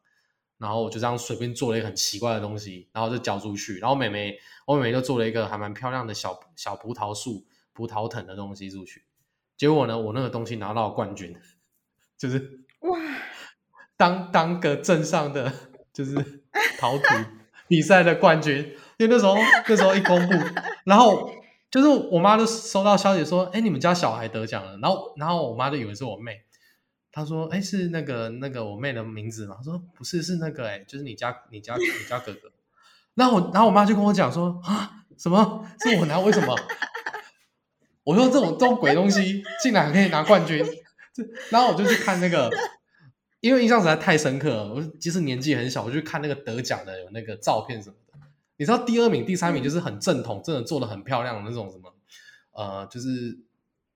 然后我就这样随便做了一个很奇怪的东西，然后就交出去。然后妹妹，我妹妹就做了一个还蛮漂亮的小小葡萄树、葡萄藤的东西出去。结果呢，我那个东西拿到冠军，就是哇，当当个镇上的就是陶土比赛的冠军。因为那时候那时候一公布，然后。就是我妈就收到消息说，哎，你们家小孩得奖了。然后，然后我妈就以为是我妹，他说，哎，是那个那个我妹的名字吗？他说不是，是那个，哎，就是你家你家你家哥哥。然后我，然后我妈就跟我讲说，啊，什么是我拿？为什么？我说这种这种鬼东西竟然可以拿冠军。这，然后我就去看那个，因为印象实在太深刻了。我其实年纪很小，我就看那个得奖的有那个照片什么的。你知道第二名、第三名就是很正统，真的做的很漂亮的那种什么，呃，就是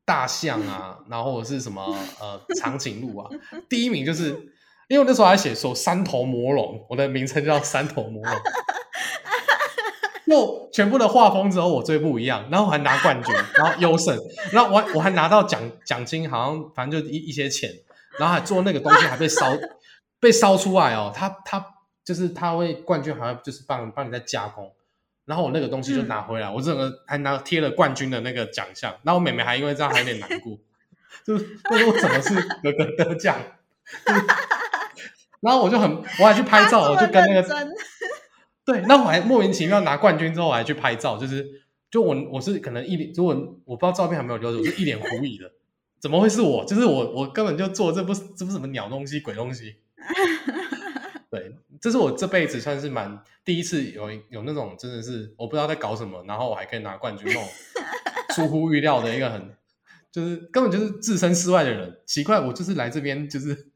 大象啊，然后或者是什么呃长颈鹿啊。第一名就是因为我那时候还写说三头魔龙，我的名称叫三头魔龙。就全部的画风之后，我最不一样，然后还拿冠军，然后优胜，然后我我还拿到奖奖金，好像反正就一一些钱，然后还做那个东西还被烧 被烧出来哦，他他。就是他会冠军，好像就是帮帮你在加工，然后我那个东西就拿回来，我整个还拿贴了冠军的那个奖项，然后我妹妹还因为这样还有点难过，就是说我怎么是哥哥得奖，然后我就很我还去拍照，我就跟那个对，那我还莫名其妙拿冠军之后我还去拍照，就是就我我是可能一脸，如果我不知道照片还没有留着，我就一脸狐疑的，怎么会是我？就是我，我根本就做这不这不是什么鸟东西、鬼东西。对，这是我这辈子算是蛮第一次有有那种真的是我不知道在搞什么，然后我还可以拿冠军那种 出乎预料的一个很就是根本就是置身事外的人。奇怪，我就是来这边就是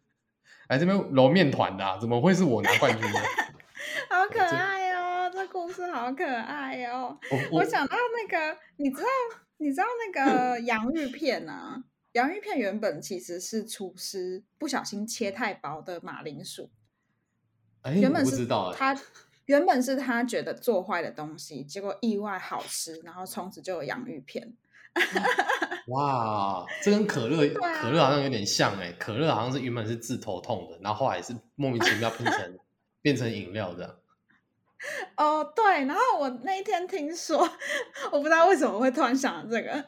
来这边揉面团的，怎么会是我拿冠军呢？好可爱哦，这故事好可爱哦。我想到那个，你知道你知道那个 洋芋片啊？洋芋片原本其实是厨师不小心切太薄的马铃薯。原本是他，原本是他觉得做坏的东西，结果意外好吃，然后从此就有洋芋片。哇，这跟可乐可乐好像有点像哎，可乐好像是原本是治头痛的，然后后来是莫名其妙变成变成饮料的。哦，对，然后我那一天听说，我不知道为什么会突然想到这个，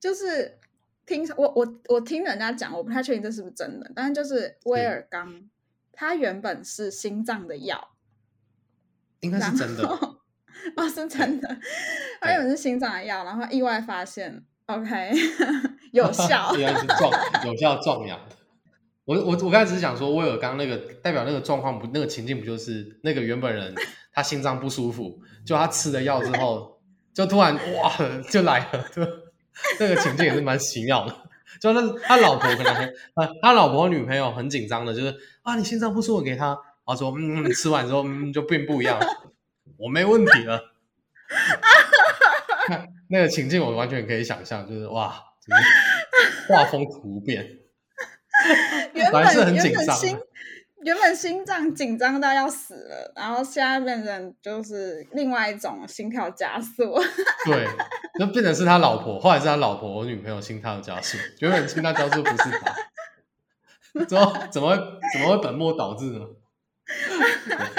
就是听我我我听人家讲，我不太确定这是不是真的，但是就是威尔刚。它原本是心脏的药，应该是真的 哦，是真的。它原本是心脏的药，然后意外发现，OK，有 效，原来是壮有效壮阳的。我我我刚才只是想说，威尔刚那个代表那个状况不，那个情境不就是那个原本人他心脏不舒服，就他吃了药之后，就突然哇就来了，就那个情境也是蛮奇妙的。就那他老婆可能他他老婆女朋友很紧张的，就是啊，你心脏不舒服给他，然后说嗯，吃完之后嗯就变不一样，我没问题了。那个情境我完全可以想象，就是哇，画风突变，原本是很紧张。原本心脏紧张到要死了，然后现在变成就是另外一种心跳加速。对，就变成是他老婆，后来是他老婆我女朋友心跳加速。原本心跳加速不是他，怎么怎么怎么会本末倒置呢？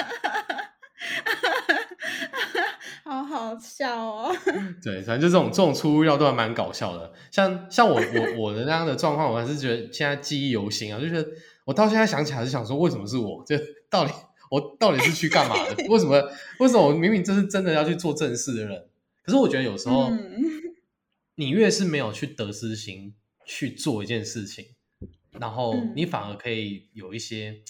好好笑哦！对，反正就这种这种出乎意料都还蛮搞笑的。像像我我我的那样的状况，我还是觉得现在记忆犹新啊，就觉得。我到现在想起来是想说，为什么是我？这到底我到底是去干嘛的？为什么？为什么我明明这是真的要去做正事的人？可是我觉得有时候，你越是没有去得失心去做一件事情，然后你反而可以有一些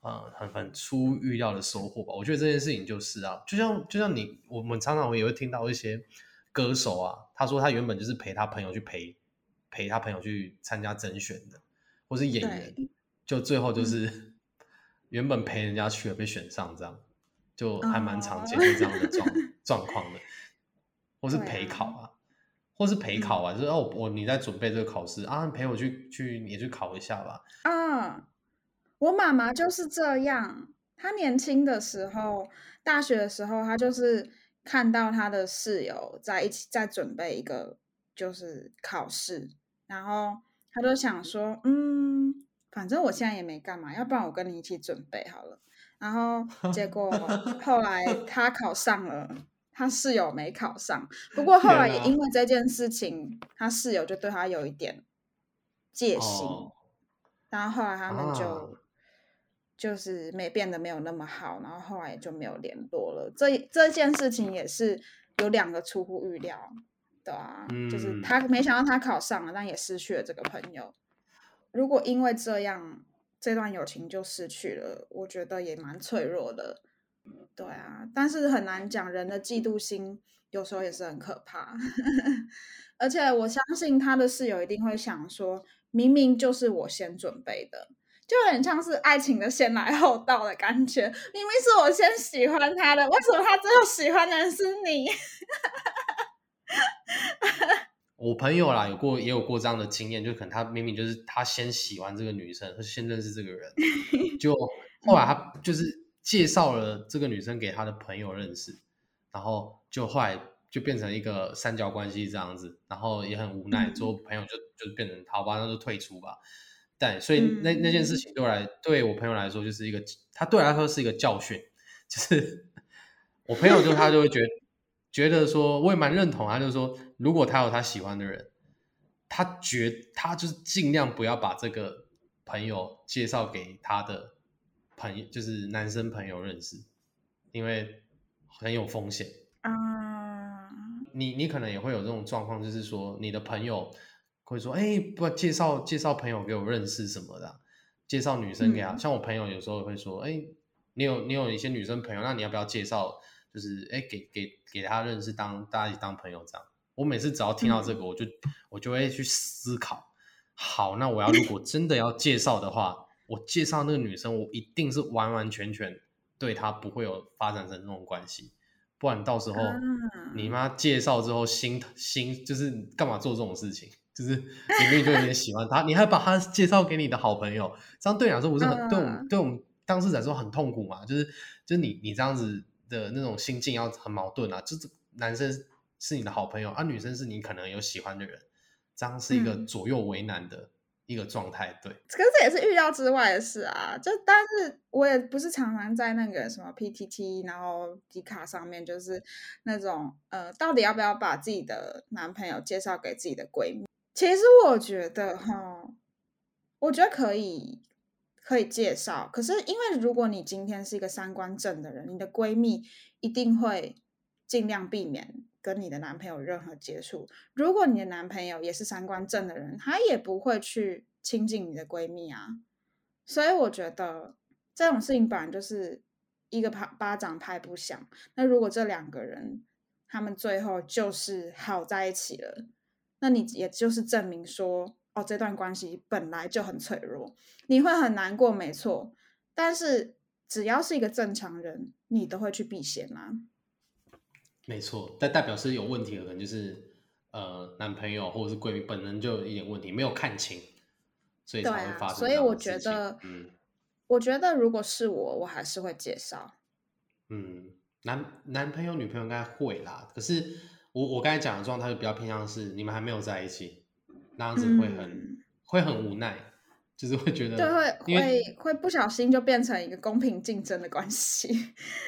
嗯很很出预料的收获吧。我觉得这件事情就是啊，就像就像你，我们常常也会听到一些歌手啊，他说他原本就是陪他朋友去陪陪他朋友去参加甄选的，或是演员。就最后就是原本陪人家去了被选上，这样就还蛮常见的这样的状 状况的，或是陪考啊，或是陪考啊，就是哦我你在准备这个考试啊，陪我去去你去考一下吧。啊，我妈妈就是这样，她年轻的时候，大学的时候，她就是看到她的室友在一起在准备一个就是考试，然后她就想说，嗯。反正我现在也没干嘛，要不然我跟你一起准备好了。然后 结果后来他考上了，他室友没考上。不过后来也因为这件事情，他室友就对他有一点戒心。然后后来他们就就是没变得没有那么好，然后后来也就没有联络了。这这件事情也是有两个出乎预料的啊，就是他没想到他考上了，但也失去了这个朋友。如果因为这样，这段友情就失去了，我觉得也蛮脆弱的。对啊，但是很难讲，人的嫉妒心有时候也是很可怕。而且我相信他的室友一定会想说，明明就是我先准备的，就有点像是爱情的先来后到的感觉。明明是我先喜欢他的，为什么他最后喜欢的人是你？我朋友啦，有过也有过这样的经验，就可能他明明就是他先喜欢这个女生，他先认识这个人，就后来他就是介绍了这个女生给他的朋友认识，然后就后来就变成一个三角关系这样子，然后也很无奈，之后朋友就就变成好吧，那就退出吧。但所以那那件事情对我来对我朋友来说就是一个，他对我来说是一个教训，就是 我朋友就他就会觉得。觉得说我也蛮认同，他就是说，如果他有他喜欢的人，他觉他就是尽量不要把这个朋友介绍给他的朋友，就是男生朋友认识，因为很有风险啊。你你可能也会有这种状况，就是说你的朋友会说，哎，不介绍介绍朋友给我认识什么的，介绍女生给他。像我朋友有时候会说，哎，你有你有一些女生朋友，那你要不要介绍？就是哎，给给给他认识，当大家一起当朋友这样。我每次只要听到这个，我就我就会去思考。好，那我要如果真的要介绍的话，我介绍那个女生，我一定是完完全全对她不会有发展成那种关系。不然到时候你妈介绍之后心心就是干嘛做这种事情？就是明明就有点喜欢他，你还把他介绍给你的好朋友，这样对你来说不是很对我们对我们当事者来说很痛苦嘛？就是就是你你这样子的那种心境要很矛盾啊！就是男生是你的好朋友，而女生是你可能有喜欢的人，这样是一个左右为难的。一个状态，对，可是这也是预料之外的事啊。就但是我也不是常常在那个什么 PTT，然后迪卡上面，就是那种呃，到底要不要把自己的男朋友介绍给自己的闺蜜？其实我觉得哈，我觉得可以，可以介绍。可是因为如果你今天是一个三观正的人，你的闺蜜一定会尽量避免。跟你的男朋友任何接触，如果你的男朋友也是三观正的人，他也不会去亲近你的闺蜜啊。所以我觉得这种事情本来就是一个巴巴掌拍不响。那如果这两个人他们最后就是好在一起了，那你也就是证明说，哦，这段关系本来就很脆弱，你会很难过，没错。但是只要是一个正常人，你都会去避嫌啊。没错，但代表是有问题的，可能就是呃，男朋友或者是闺蜜本人就有一点问题，没有看清，所以才会发生。所以我觉得，嗯，我觉得如果是我，我还是会介绍。嗯，男男朋友、女朋友应该会啦。可是我我刚才讲的状态就比较偏向是你们还没有在一起，那样子会很会很无奈。就是会觉得，对，会会会不小心就变成一个公平竞争的关系。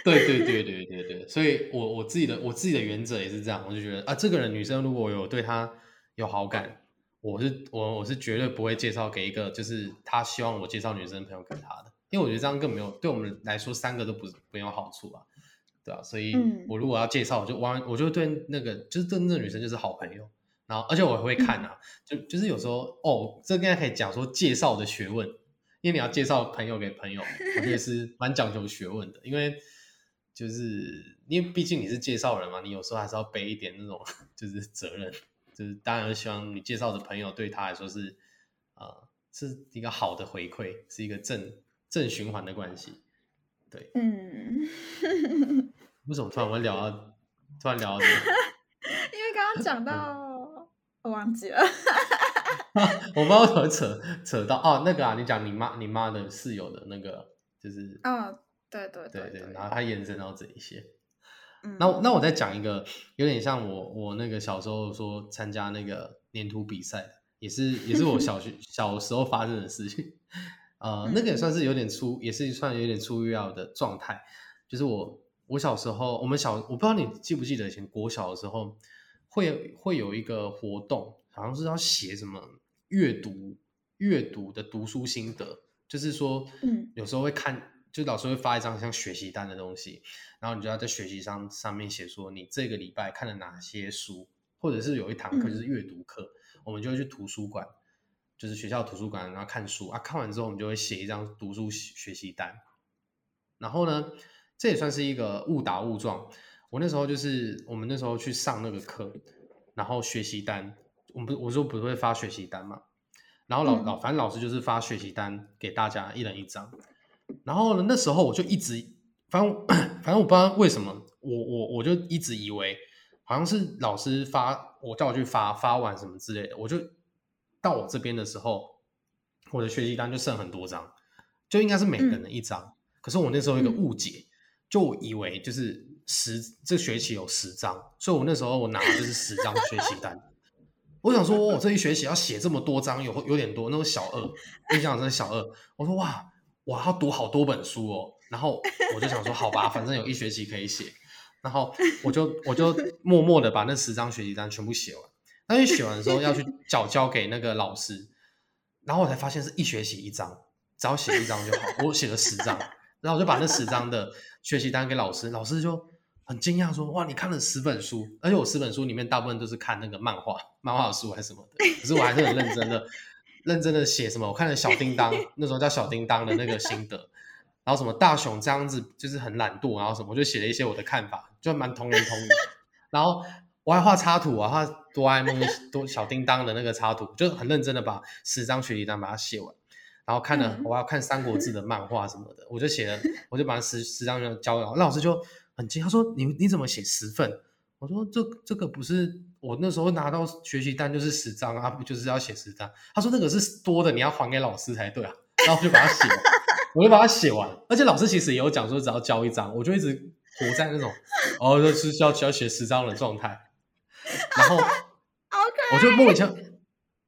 对对对 对对对，所以我我自己的我自己的原则也是这样，我就觉得啊，这个人女生如果有对她有好感，我是我我是绝对不会介绍给一个就是他希望我介绍女生朋友给他的，因为我觉得这样更没有对我们来说三个都不没有好处啊，对啊，所以我如果要介绍，我就完我就对那个就是对那个女生就是好朋友。然后，而且我会看啊，就就是有时候哦，这应该可以讲说介绍的学问，因为你要介绍朋友给朋友，我觉得是 蛮讲究学问的。因为就是因为毕竟你是介绍人嘛，你有时候还是要背一点那种 就是责任，就是当然希望你介绍的朋友对他来说是呃是一个好的回馈，是一个正正循环的关系。对，嗯，为什么突然会聊到突然聊到这个？因为刚刚讲到。我忘记了，我不知道怎么扯扯到哦，那个啊，你讲你妈你妈的室友的那个，就是哦，对对对对，然后他延伸到这一些，那那我再讲一个，有点像我我那个小时候说参加那个粘土比赛，也是也是我小学 小时候发生的事情，呃，那个也算是有点出，也是算有点出预料的状态，就是我我小时候，我们小我不知道你记不记得以前国小的时候。会会有一个活动，好像是要写什么阅读阅读的读书心得，就是说，嗯，有时候会看，就老师会发一张像学习单的东西，然后你就要在学习上上面写说你这个礼拜看了哪些书，或者是有一堂课就是阅读课，我们就会去图书馆，就是学校图书馆，然后看书。啊，看完之后我们就会写一张读书学习单，然后呢，这也算是一个误打误撞。我那时候就是我们那时候去上那个课，然后学习单，我们不我说不会发学习单嘛，然后老老反正老师就是发学习单给大家一人一张，然后呢那时候我就一直反正反正我不知道为什么我我我就一直以为好像是老师发我叫我去发发完什么之类的，我就到我这边的时候，我的学习单就剩很多张，就应该是每个人一张，可是我那时候有一个误解，就我以为就是。十这学期有十张，所以我那时候我拿的就是十张学习单。我想说，我这一学期要写这么多张，有有点多。那个小二，印象真的小二。我说哇，我要读好多本书哦。然后我就想说，好吧，反正有一学期可以写。然后我就我就默默的把那十张学习单全部写完。但是写完的时候要去交交给那个老师，然后我才发现是一学期一张，只要写一张就好。我写了十张，然后我就把那十张的学习单给老师，老师就。很惊讶说：“哇，你看了十本书，而且我十本书里面大部分都是看那个漫画、漫画书还是什么的。可是我还是很认真的、认真的写什么。我看了小叮当，那时候叫小叮当的那个心得，然后什么大雄这样子就是很懒惰，然后什么我就写了一些我的看法，就蛮童言童语。然后我还画插图啊，画哆啦 A 梦、多小叮当的那个插图，就很认真的把十张学习单把它写完。然后看了，我要看《三国志》的漫画什么的，我就写了，我就把十十张交了。那老师就很惊，他说：“你你怎么写十份？”我说：“这这个不是我那时候拿到学习单就是十张啊，不就是要写十张？”他说：“那个是多的，你要还给老师才对啊。”然后我就把它写，我就把它写完。而且老师其实也有讲说，只要交一张，我就一直活在那种哦，就是要要写十张的状态。然后 我就莫名其妙。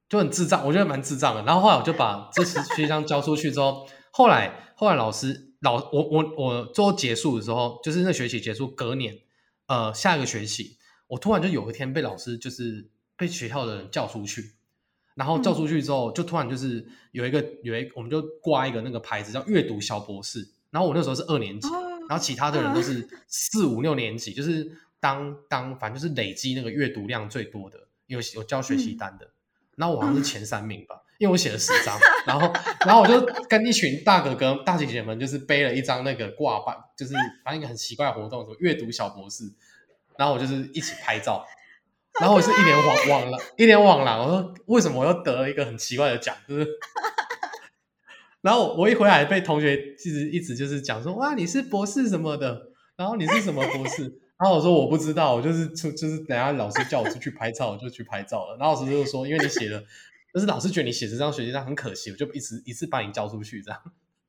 就很智障，我觉得蛮智障的。然后后来我就把这次学习单交出去之后，后来后来老师老我我我最后结束的时候，就是那学期结束隔年，呃，下一个学期，我突然就有一天被老师就是被学校的人叫出去，然后叫出去之后，就突然就是有一个有一我们就挂一个那个牌子叫阅读小博士，然后我那时候是二年级，然后其他的人都是四五六年级，就是当当反正就是累积那个阅读量最多的，有有交学习单的。然后我好像是前三名吧，因为我写了十张，然后然后我就跟一群大哥哥、大姐姐们，就是背了一张那个挂板，就是反正一个很奇怪的活动，什么阅读小博士，然后我就是一起拍照，然后我是一脸惘惘了，一脸惘然，我说为什么我又得了一个很奇怪的奖，就是，然后我一回来被同学一直一直就是讲说哇你是博士什么的，然后你是什么博士？然后我说我不知道，我就是出就是等下老师叫我出去拍照，我就去拍照了。然后老师就说，因为你写的，就是老师觉得你写这张学习单很可惜，我就一直一次把你交出去，这样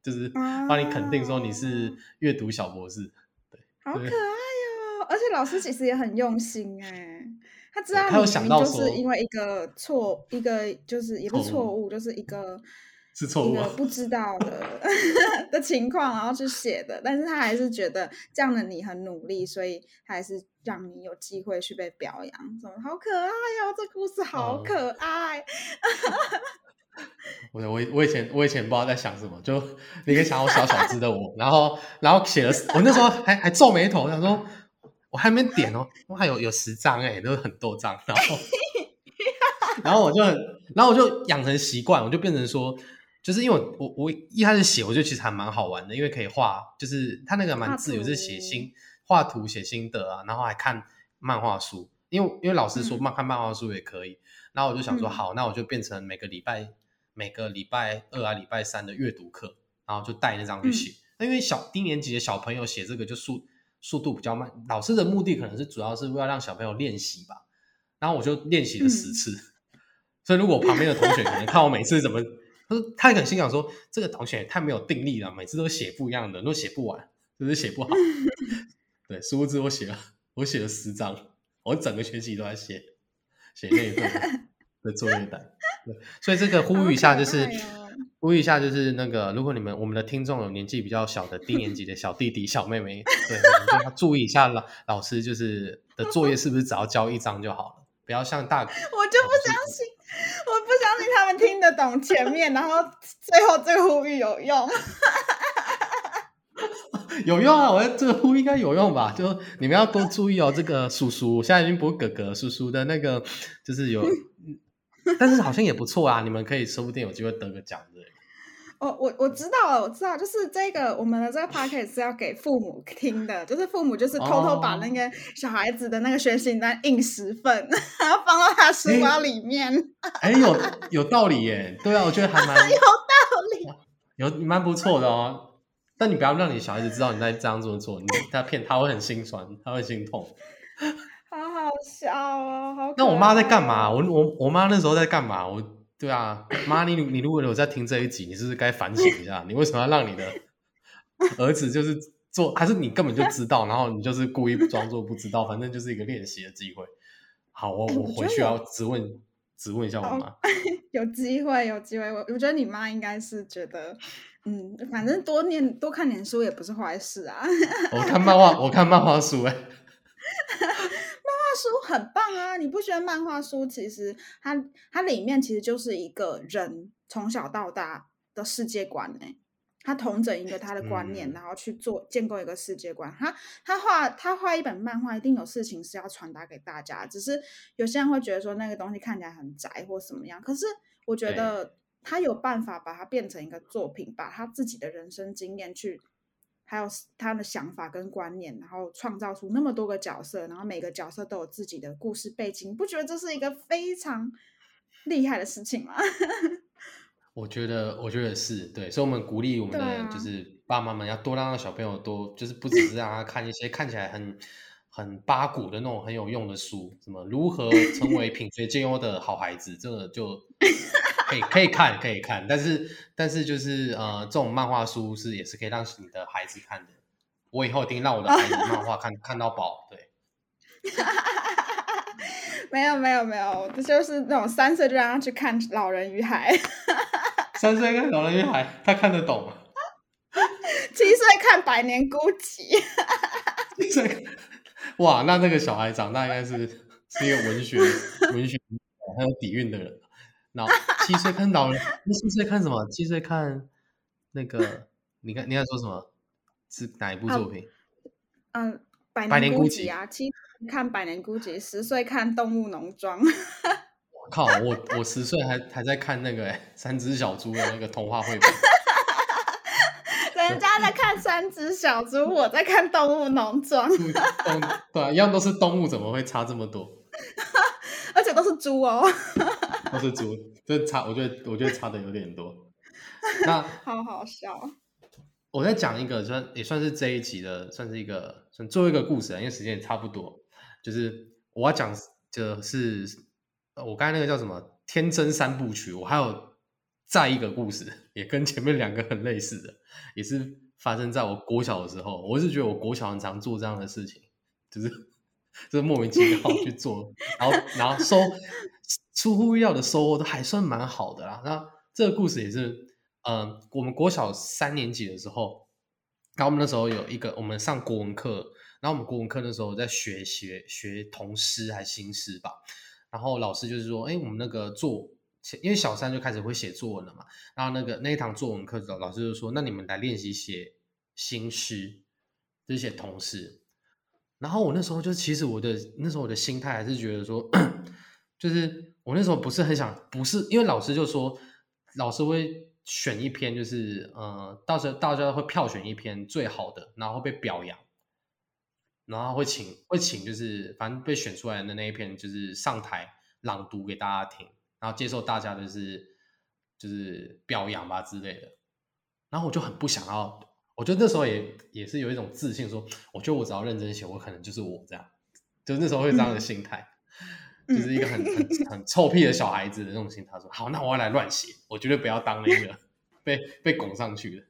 就是帮你肯定说你是阅读小博士。对，好可爱哟！而且老师其实也很用心哎，他知道他有想到就是因为一个错，一个就是也不是错误，就是一个。是错误，不知道的 的情况，然后去写的，但是他还是觉得这样的你很努力，所以他还是让你有机会去被表扬，什么好可爱哟，这故事好可爱。我我我以前我以前不知道在想什么，就你可以想我小小只的我，然后然后写了，我那时候还还皱眉头，想说我还没点哦，我还有有十张哎，都是很多张，然后 然后我就很，然后我就养成习惯，我就变成说。就是因为我我一开始写，我觉得其实还蛮好玩的，因为可以画，就是他那个蛮自由，是写心画图写心得啊，然后还看漫画书，因为因为老师说漫看漫画书也可以，然后我就想说好，那我就变成每个礼拜每个礼拜二啊礼拜三的阅读课，然后就带那张去写。那因为小低年级的小朋友写这个就速速度比较慢，老师的目的可能是主要是为了让小朋友练习吧，然后我就练习了十次，所以如果旁边的同学可能看我每次怎么。他说：“他很心想说，这个同学也太没有定力了，每次都写不一样的，都写不完，就是写不好。对，殊不知我写了，我写了十张，我整个学期都在写写那一份的作业单。对，所以这个呼吁一下，就是呼吁一下，就是那个，如果你们我们的听众有年纪比较小的低年级的小弟弟、小妹妹，对，就要注意一下老老师就是的作业是不是只要交一张就好了，不要像大，我就不相信。”我不相信他们听得懂前面，然后最后这个呼吁有用，有用啊！我觉得这个呼应该有用吧？就你们要多注意哦。这个叔叔现在已经不是哥哥，叔叔的那个就是有，但是好像也不错啊。你们可以说不定有机会得个奖的。哦，我我知道了，我知道，就是这个我们的这个 p o c a s t 是要给父母听的，就是父母就是偷偷把那个小孩子的那个学习单印十份，然后放到他书包里面。哎，有有道理耶，对啊，我觉得还蛮 有道理，有蛮不错的哦。但你不要让你小孩子知道你在这样做做，你他骗他会很心酸，他会心痛。好好笑哦，好。那我妈在干嘛？我我我妈那时候在干嘛？我。对啊，妈，你你如果有在听这一集，你是不是该反省一下？你为什么要让你的儿子就是做，还是你根本就知道，然后你就是故意装作不知道？反正就是一个练习的机会。好，我我回去要质问质问一下我妈。有机会，有机会。我我觉得你妈应该是觉得，嗯，反正多念多看点书也不是坏事啊。我看漫画，我看漫画书哎。漫画书很棒啊！你不觉得漫画书其实它它里面其实就是一个人从小到大的世界观呢？他同整一个他的观念，嗯然后去做建构一个世界观。他他画他画一本漫画，一定有事情是要传达给大家，只是有些人会觉得说那个东西看起来很宅或什么样。可是我觉得他有办法把它变成一个作品，把他自己的人生经验去。还有他的想法跟观念，然后创造出那么多个角色，然后每个角色都有自己的故事背景，你不觉得这是一个非常厉害的事情吗？我觉得，我觉得是对，所以我们鼓励我们的就是爸妈们要多让小朋友多，就是不只是让他看一些看起来很很八股的那种很有用的书，什么如何成为品学兼优的好孩子，这个就可以可以看可以看，但是但是就是呃，这种漫画书是也是可以让你的孩子看的。我以后一定让我的孩子漫画看看到饱，对。没有没有没有，这就是那种三岁就让他去看《老人与海》，三岁看老人与海，他看得懂吗？七岁看《百年孤寂》。这个哇，那那个小孩长大应该是是一个文学文学很有底蕴的人。然后七岁看老人，那七岁看什么？七岁看那个，你看你在说什么？是哪一部作品？嗯，《百百年年孤寂啊，七看《百年孤寂》，十岁看《动物农庄》。我靠，我我十岁还还在看那个、欸、三只小猪的那个童话绘本。人家在看《三只小猪》，我在看《动物农庄》，动对啊，一样都是动物，怎么会差这么多？而且都是猪哦，都是猪，这差，我觉得我觉得差的有点多。那 好好笑。我再讲一个，算也算是这一集的，算是一个算最后一个故事啊，因为时间也差不多。就是我要讲的是，呃我刚才那个叫什么《天真三部曲》，我还有再一个故事，也跟前面两个很类似的，也是发生在我国小的时候。我是觉得我国小很常做这样的事情，就是就是莫名其妙去做，然后然后收出乎意料的收获都还算蛮好的啦。那这个故事也是。嗯，我们国小三年级的时候，然后我们那时候有一个，我们上国文课，然后我们国文课那时候在学学学童诗还是新诗吧，然后老师就是说，哎，我们那个作，因为小三就开始会写作文了嘛，然后那个那一堂作文课老老师就说，那你们来练习写新诗，就是写童诗。然后我那时候就其实我的那时候我的心态还是觉得说，就是我那时候不是很想，不是因为老师就说，老师会。选一篇就是呃，到时候大家会票选一篇最好的，然后会被表扬，然后会请会请就是反正被选出来的那一篇就是上台朗读给大家听，然后接受大家的是就是表扬吧之类的。然后我就很不想要，我觉得那时候也也是有一种自信说，我觉得我只要认真写，我可能就是我这样，就那时候会这样的心态。就是一个很很很臭屁的小孩子的那种心态，说好，那我要来乱写，我绝对不要当那个 被被拱上去的。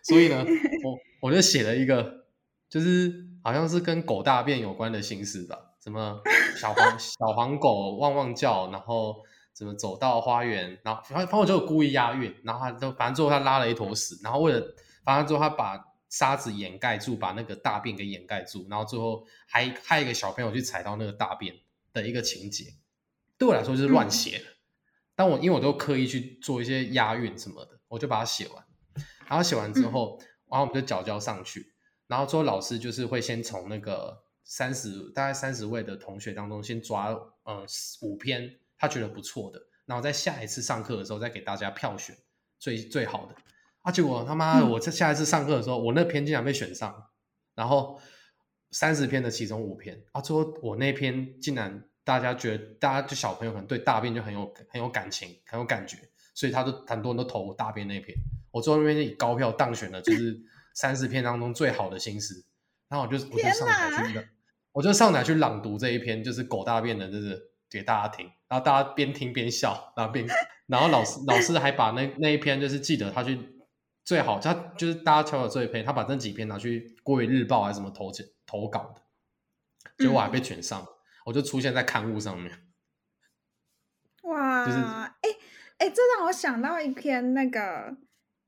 所以呢，我我就写了一个，就是好像是跟狗大便有关的心思吧，什么小黄 小黄狗汪汪叫，然后怎么走到花园，然后反正我就故意押韵，然后他就反正最后他拉了一坨屎，然后为了反正最后他把沙子掩盖住，把那个大便给掩盖住，然后最后还害一个小朋友去踩到那个大便。的一个情节，对我来说就是乱写的。但我因为我都刻意去做一些押韵什么的，我就把它写完。然后写完之后，然后我们就交交上去。然后之后老师就是会先从那个三十大概三十位的同学当中先抓呃五篇他觉得不错的，然后在下一次上课的时候再给大家票选最最好的。啊，结果他妈的我在下一次上课的时候，我那篇竟然被选上，然后。三十篇的其中五篇啊，最后我那篇竟然大家觉得，大家就小朋友可能对大便就很有很有感情，很有感觉，所以他都很多人都投我大便那篇。我最后那篇以高票当选了，就是三十篇当中最好的心思。然后我就我就上台去，我就上台去朗读这一篇，就是狗大便的，就是给大家听。然后大家边听边笑，然后边然后老师老师还把那那一篇就是记得他去最好，他就是大家挑的这一篇，他把这几篇拿去国语日报还是什么投去。投稿的，结果我还被选上，我就出现在刊物上面。哇，就是哎哎，这让我想到一篇那个，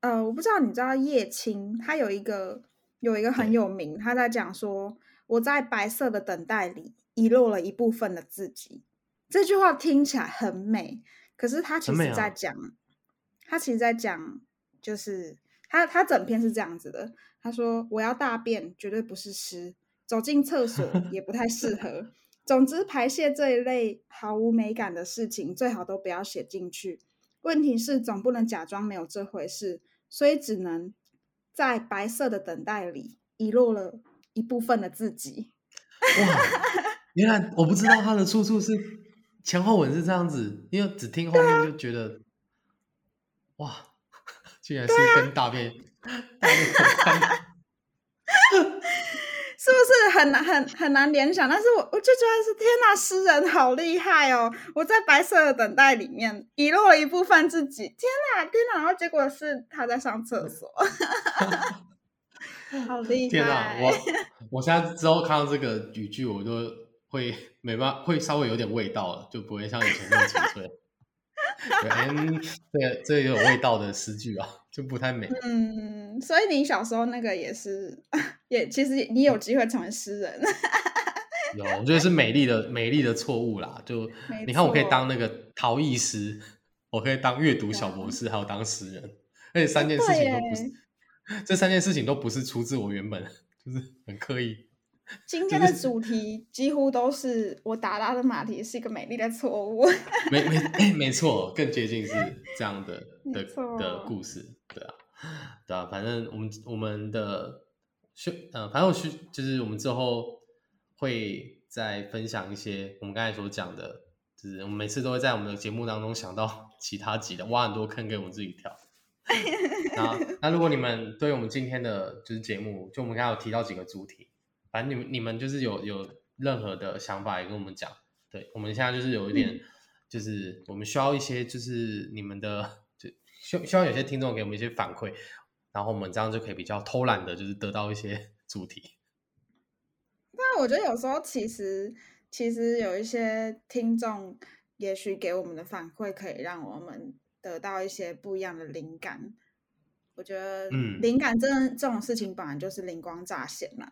呃，我不知道你知道叶青，他有一个有一个很有名，他在讲说我在白色的等待里遗落了一部分的自己。这句话听起来很美，可是他其实在讲，他其实在讲就是他他整篇是这样子的，他说我要大便绝对不是湿，走进厕所 也不太适合。总之，排泄这一类毫无美感的事情，最好都不要写进去。问题是，总不能假装没有这回事，所以只能在白色的等待里遗落了一部分的自己。哇，原来我不知道他的出处是前后文是这样子，因为只听后面就觉得，哇，居然是跟大便大便有关。是不是很难很很难联想？但是我我就觉得是天哪，诗人好厉害哦！我在白色的等待里面遗落了一部分自己，天哪天哪！然后结果是他在上厕所，好厉害！天哪，我我现在之后看到这个语句，我就会没办法，会稍微有点味道了，就不会像以前那么纯粹。嗯，这这有味道的诗句啊，就不太美。嗯，所以你小时候那个也是。也其实你有机会成为诗人，有，我觉得是美丽的美丽的错误啦。就你看，我可以当那个陶艺师，我可以当阅读小博士，还有当诗人，而且三件事情都不是，这三件事情都不是出自我原本，就是很刻意。今天的主题几乎都是我达拉的马蹄是一个美丽的错误，没没哎，没错，更接近是这样的 的的故事，对啊，对啊，反正我们我们的。去呃，反正我去，就是我们之后会再分享一些我们刚才所讲的，就是我们每次都会在我们的节目当中想到其他集的，挖很多坑给我们自己跳。那那如果你们对我们今天的就是节目，就我们刚才有提到几个主题，反正你们你们就是有有任何的想法也跟我们讲。对，我们现在就是有一点，就是我们需要一些，就是你们的，就希希望有些听众给我们一些反馈。然后我们这样就可以比较偷懒的，就是得到一些 主题。那我觉得有时候其实其实有一些听众，也许给我们的反馈可以让我们得到一些不一样的灵感。我觉得，嗯，灵感真这种事情本来就是灵光乍现嘛，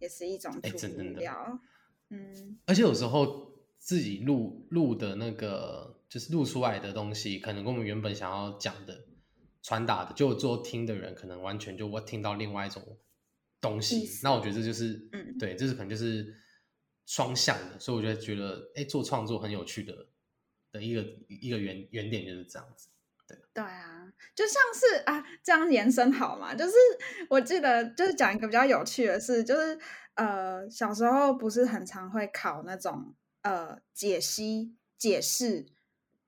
也是一种出乎意料。嗯，而且有时候自己录录的那个，就是录出来的东西，可能跟我们原本想要讲的。传达的，就做听的人可能完全就会听到另外一种东西，那我觉得这就是，嗯，对，这是可能就是双向的，所以我觉得觉得，哎，做创作很有趣的的一个一个原原点就是这样子，对，对啊，就像是啊，这样延伸好嘛，就是我记得就是讲一个比较有趣的事，就是呃，小时候不是很常会考那种呃解析解释。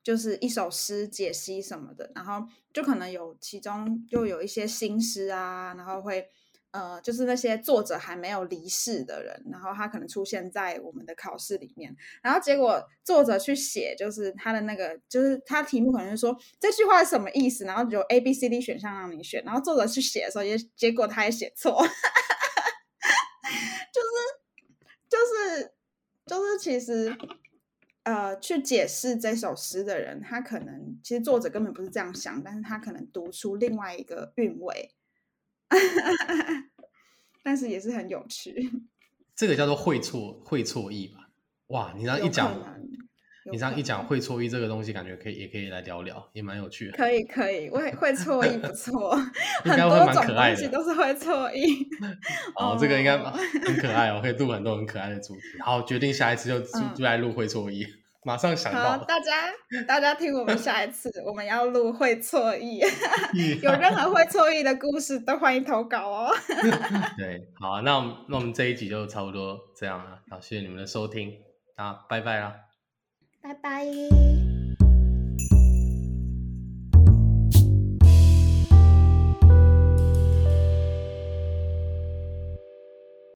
就是一首诗解析什么的，然后就可能有其中又有一些新诗啊，然后会呃，就是那些作者还没有离世的人，然后他可能出现在我们的考试里面，然后结果作者去写，就是他的那个，就是他题目可能是说这句话是什么意思，然后有 A、B、C、D 选项让你选，然后作者去写的时候也结果他也写错，就是就是就是其实。呃，去解释这首诗的人，他可能其实作者根本不是这样想，但是他可能读出另外一个韵味，但是也是很有趣。这个叫做会错会错意吧？哇，你这样一讲，你这样一讲会错意这个东西，感觉可以也可以来聊聊，也蛮有趣的。可以可以，会会错意不错，很多种东西都是会错意。哦，这个应该很可爱哦，可以录很多很可爱的主题。好，决定下一次就就来录会错意。马上想到，大家大家听我们下一次我们要录会错意，有任何会错意的故事都欢迎投稿哦。对，好，那我们那我们这一集就差不多这样了，好，谢谢你们的收听，那拜拜啦，拜拜。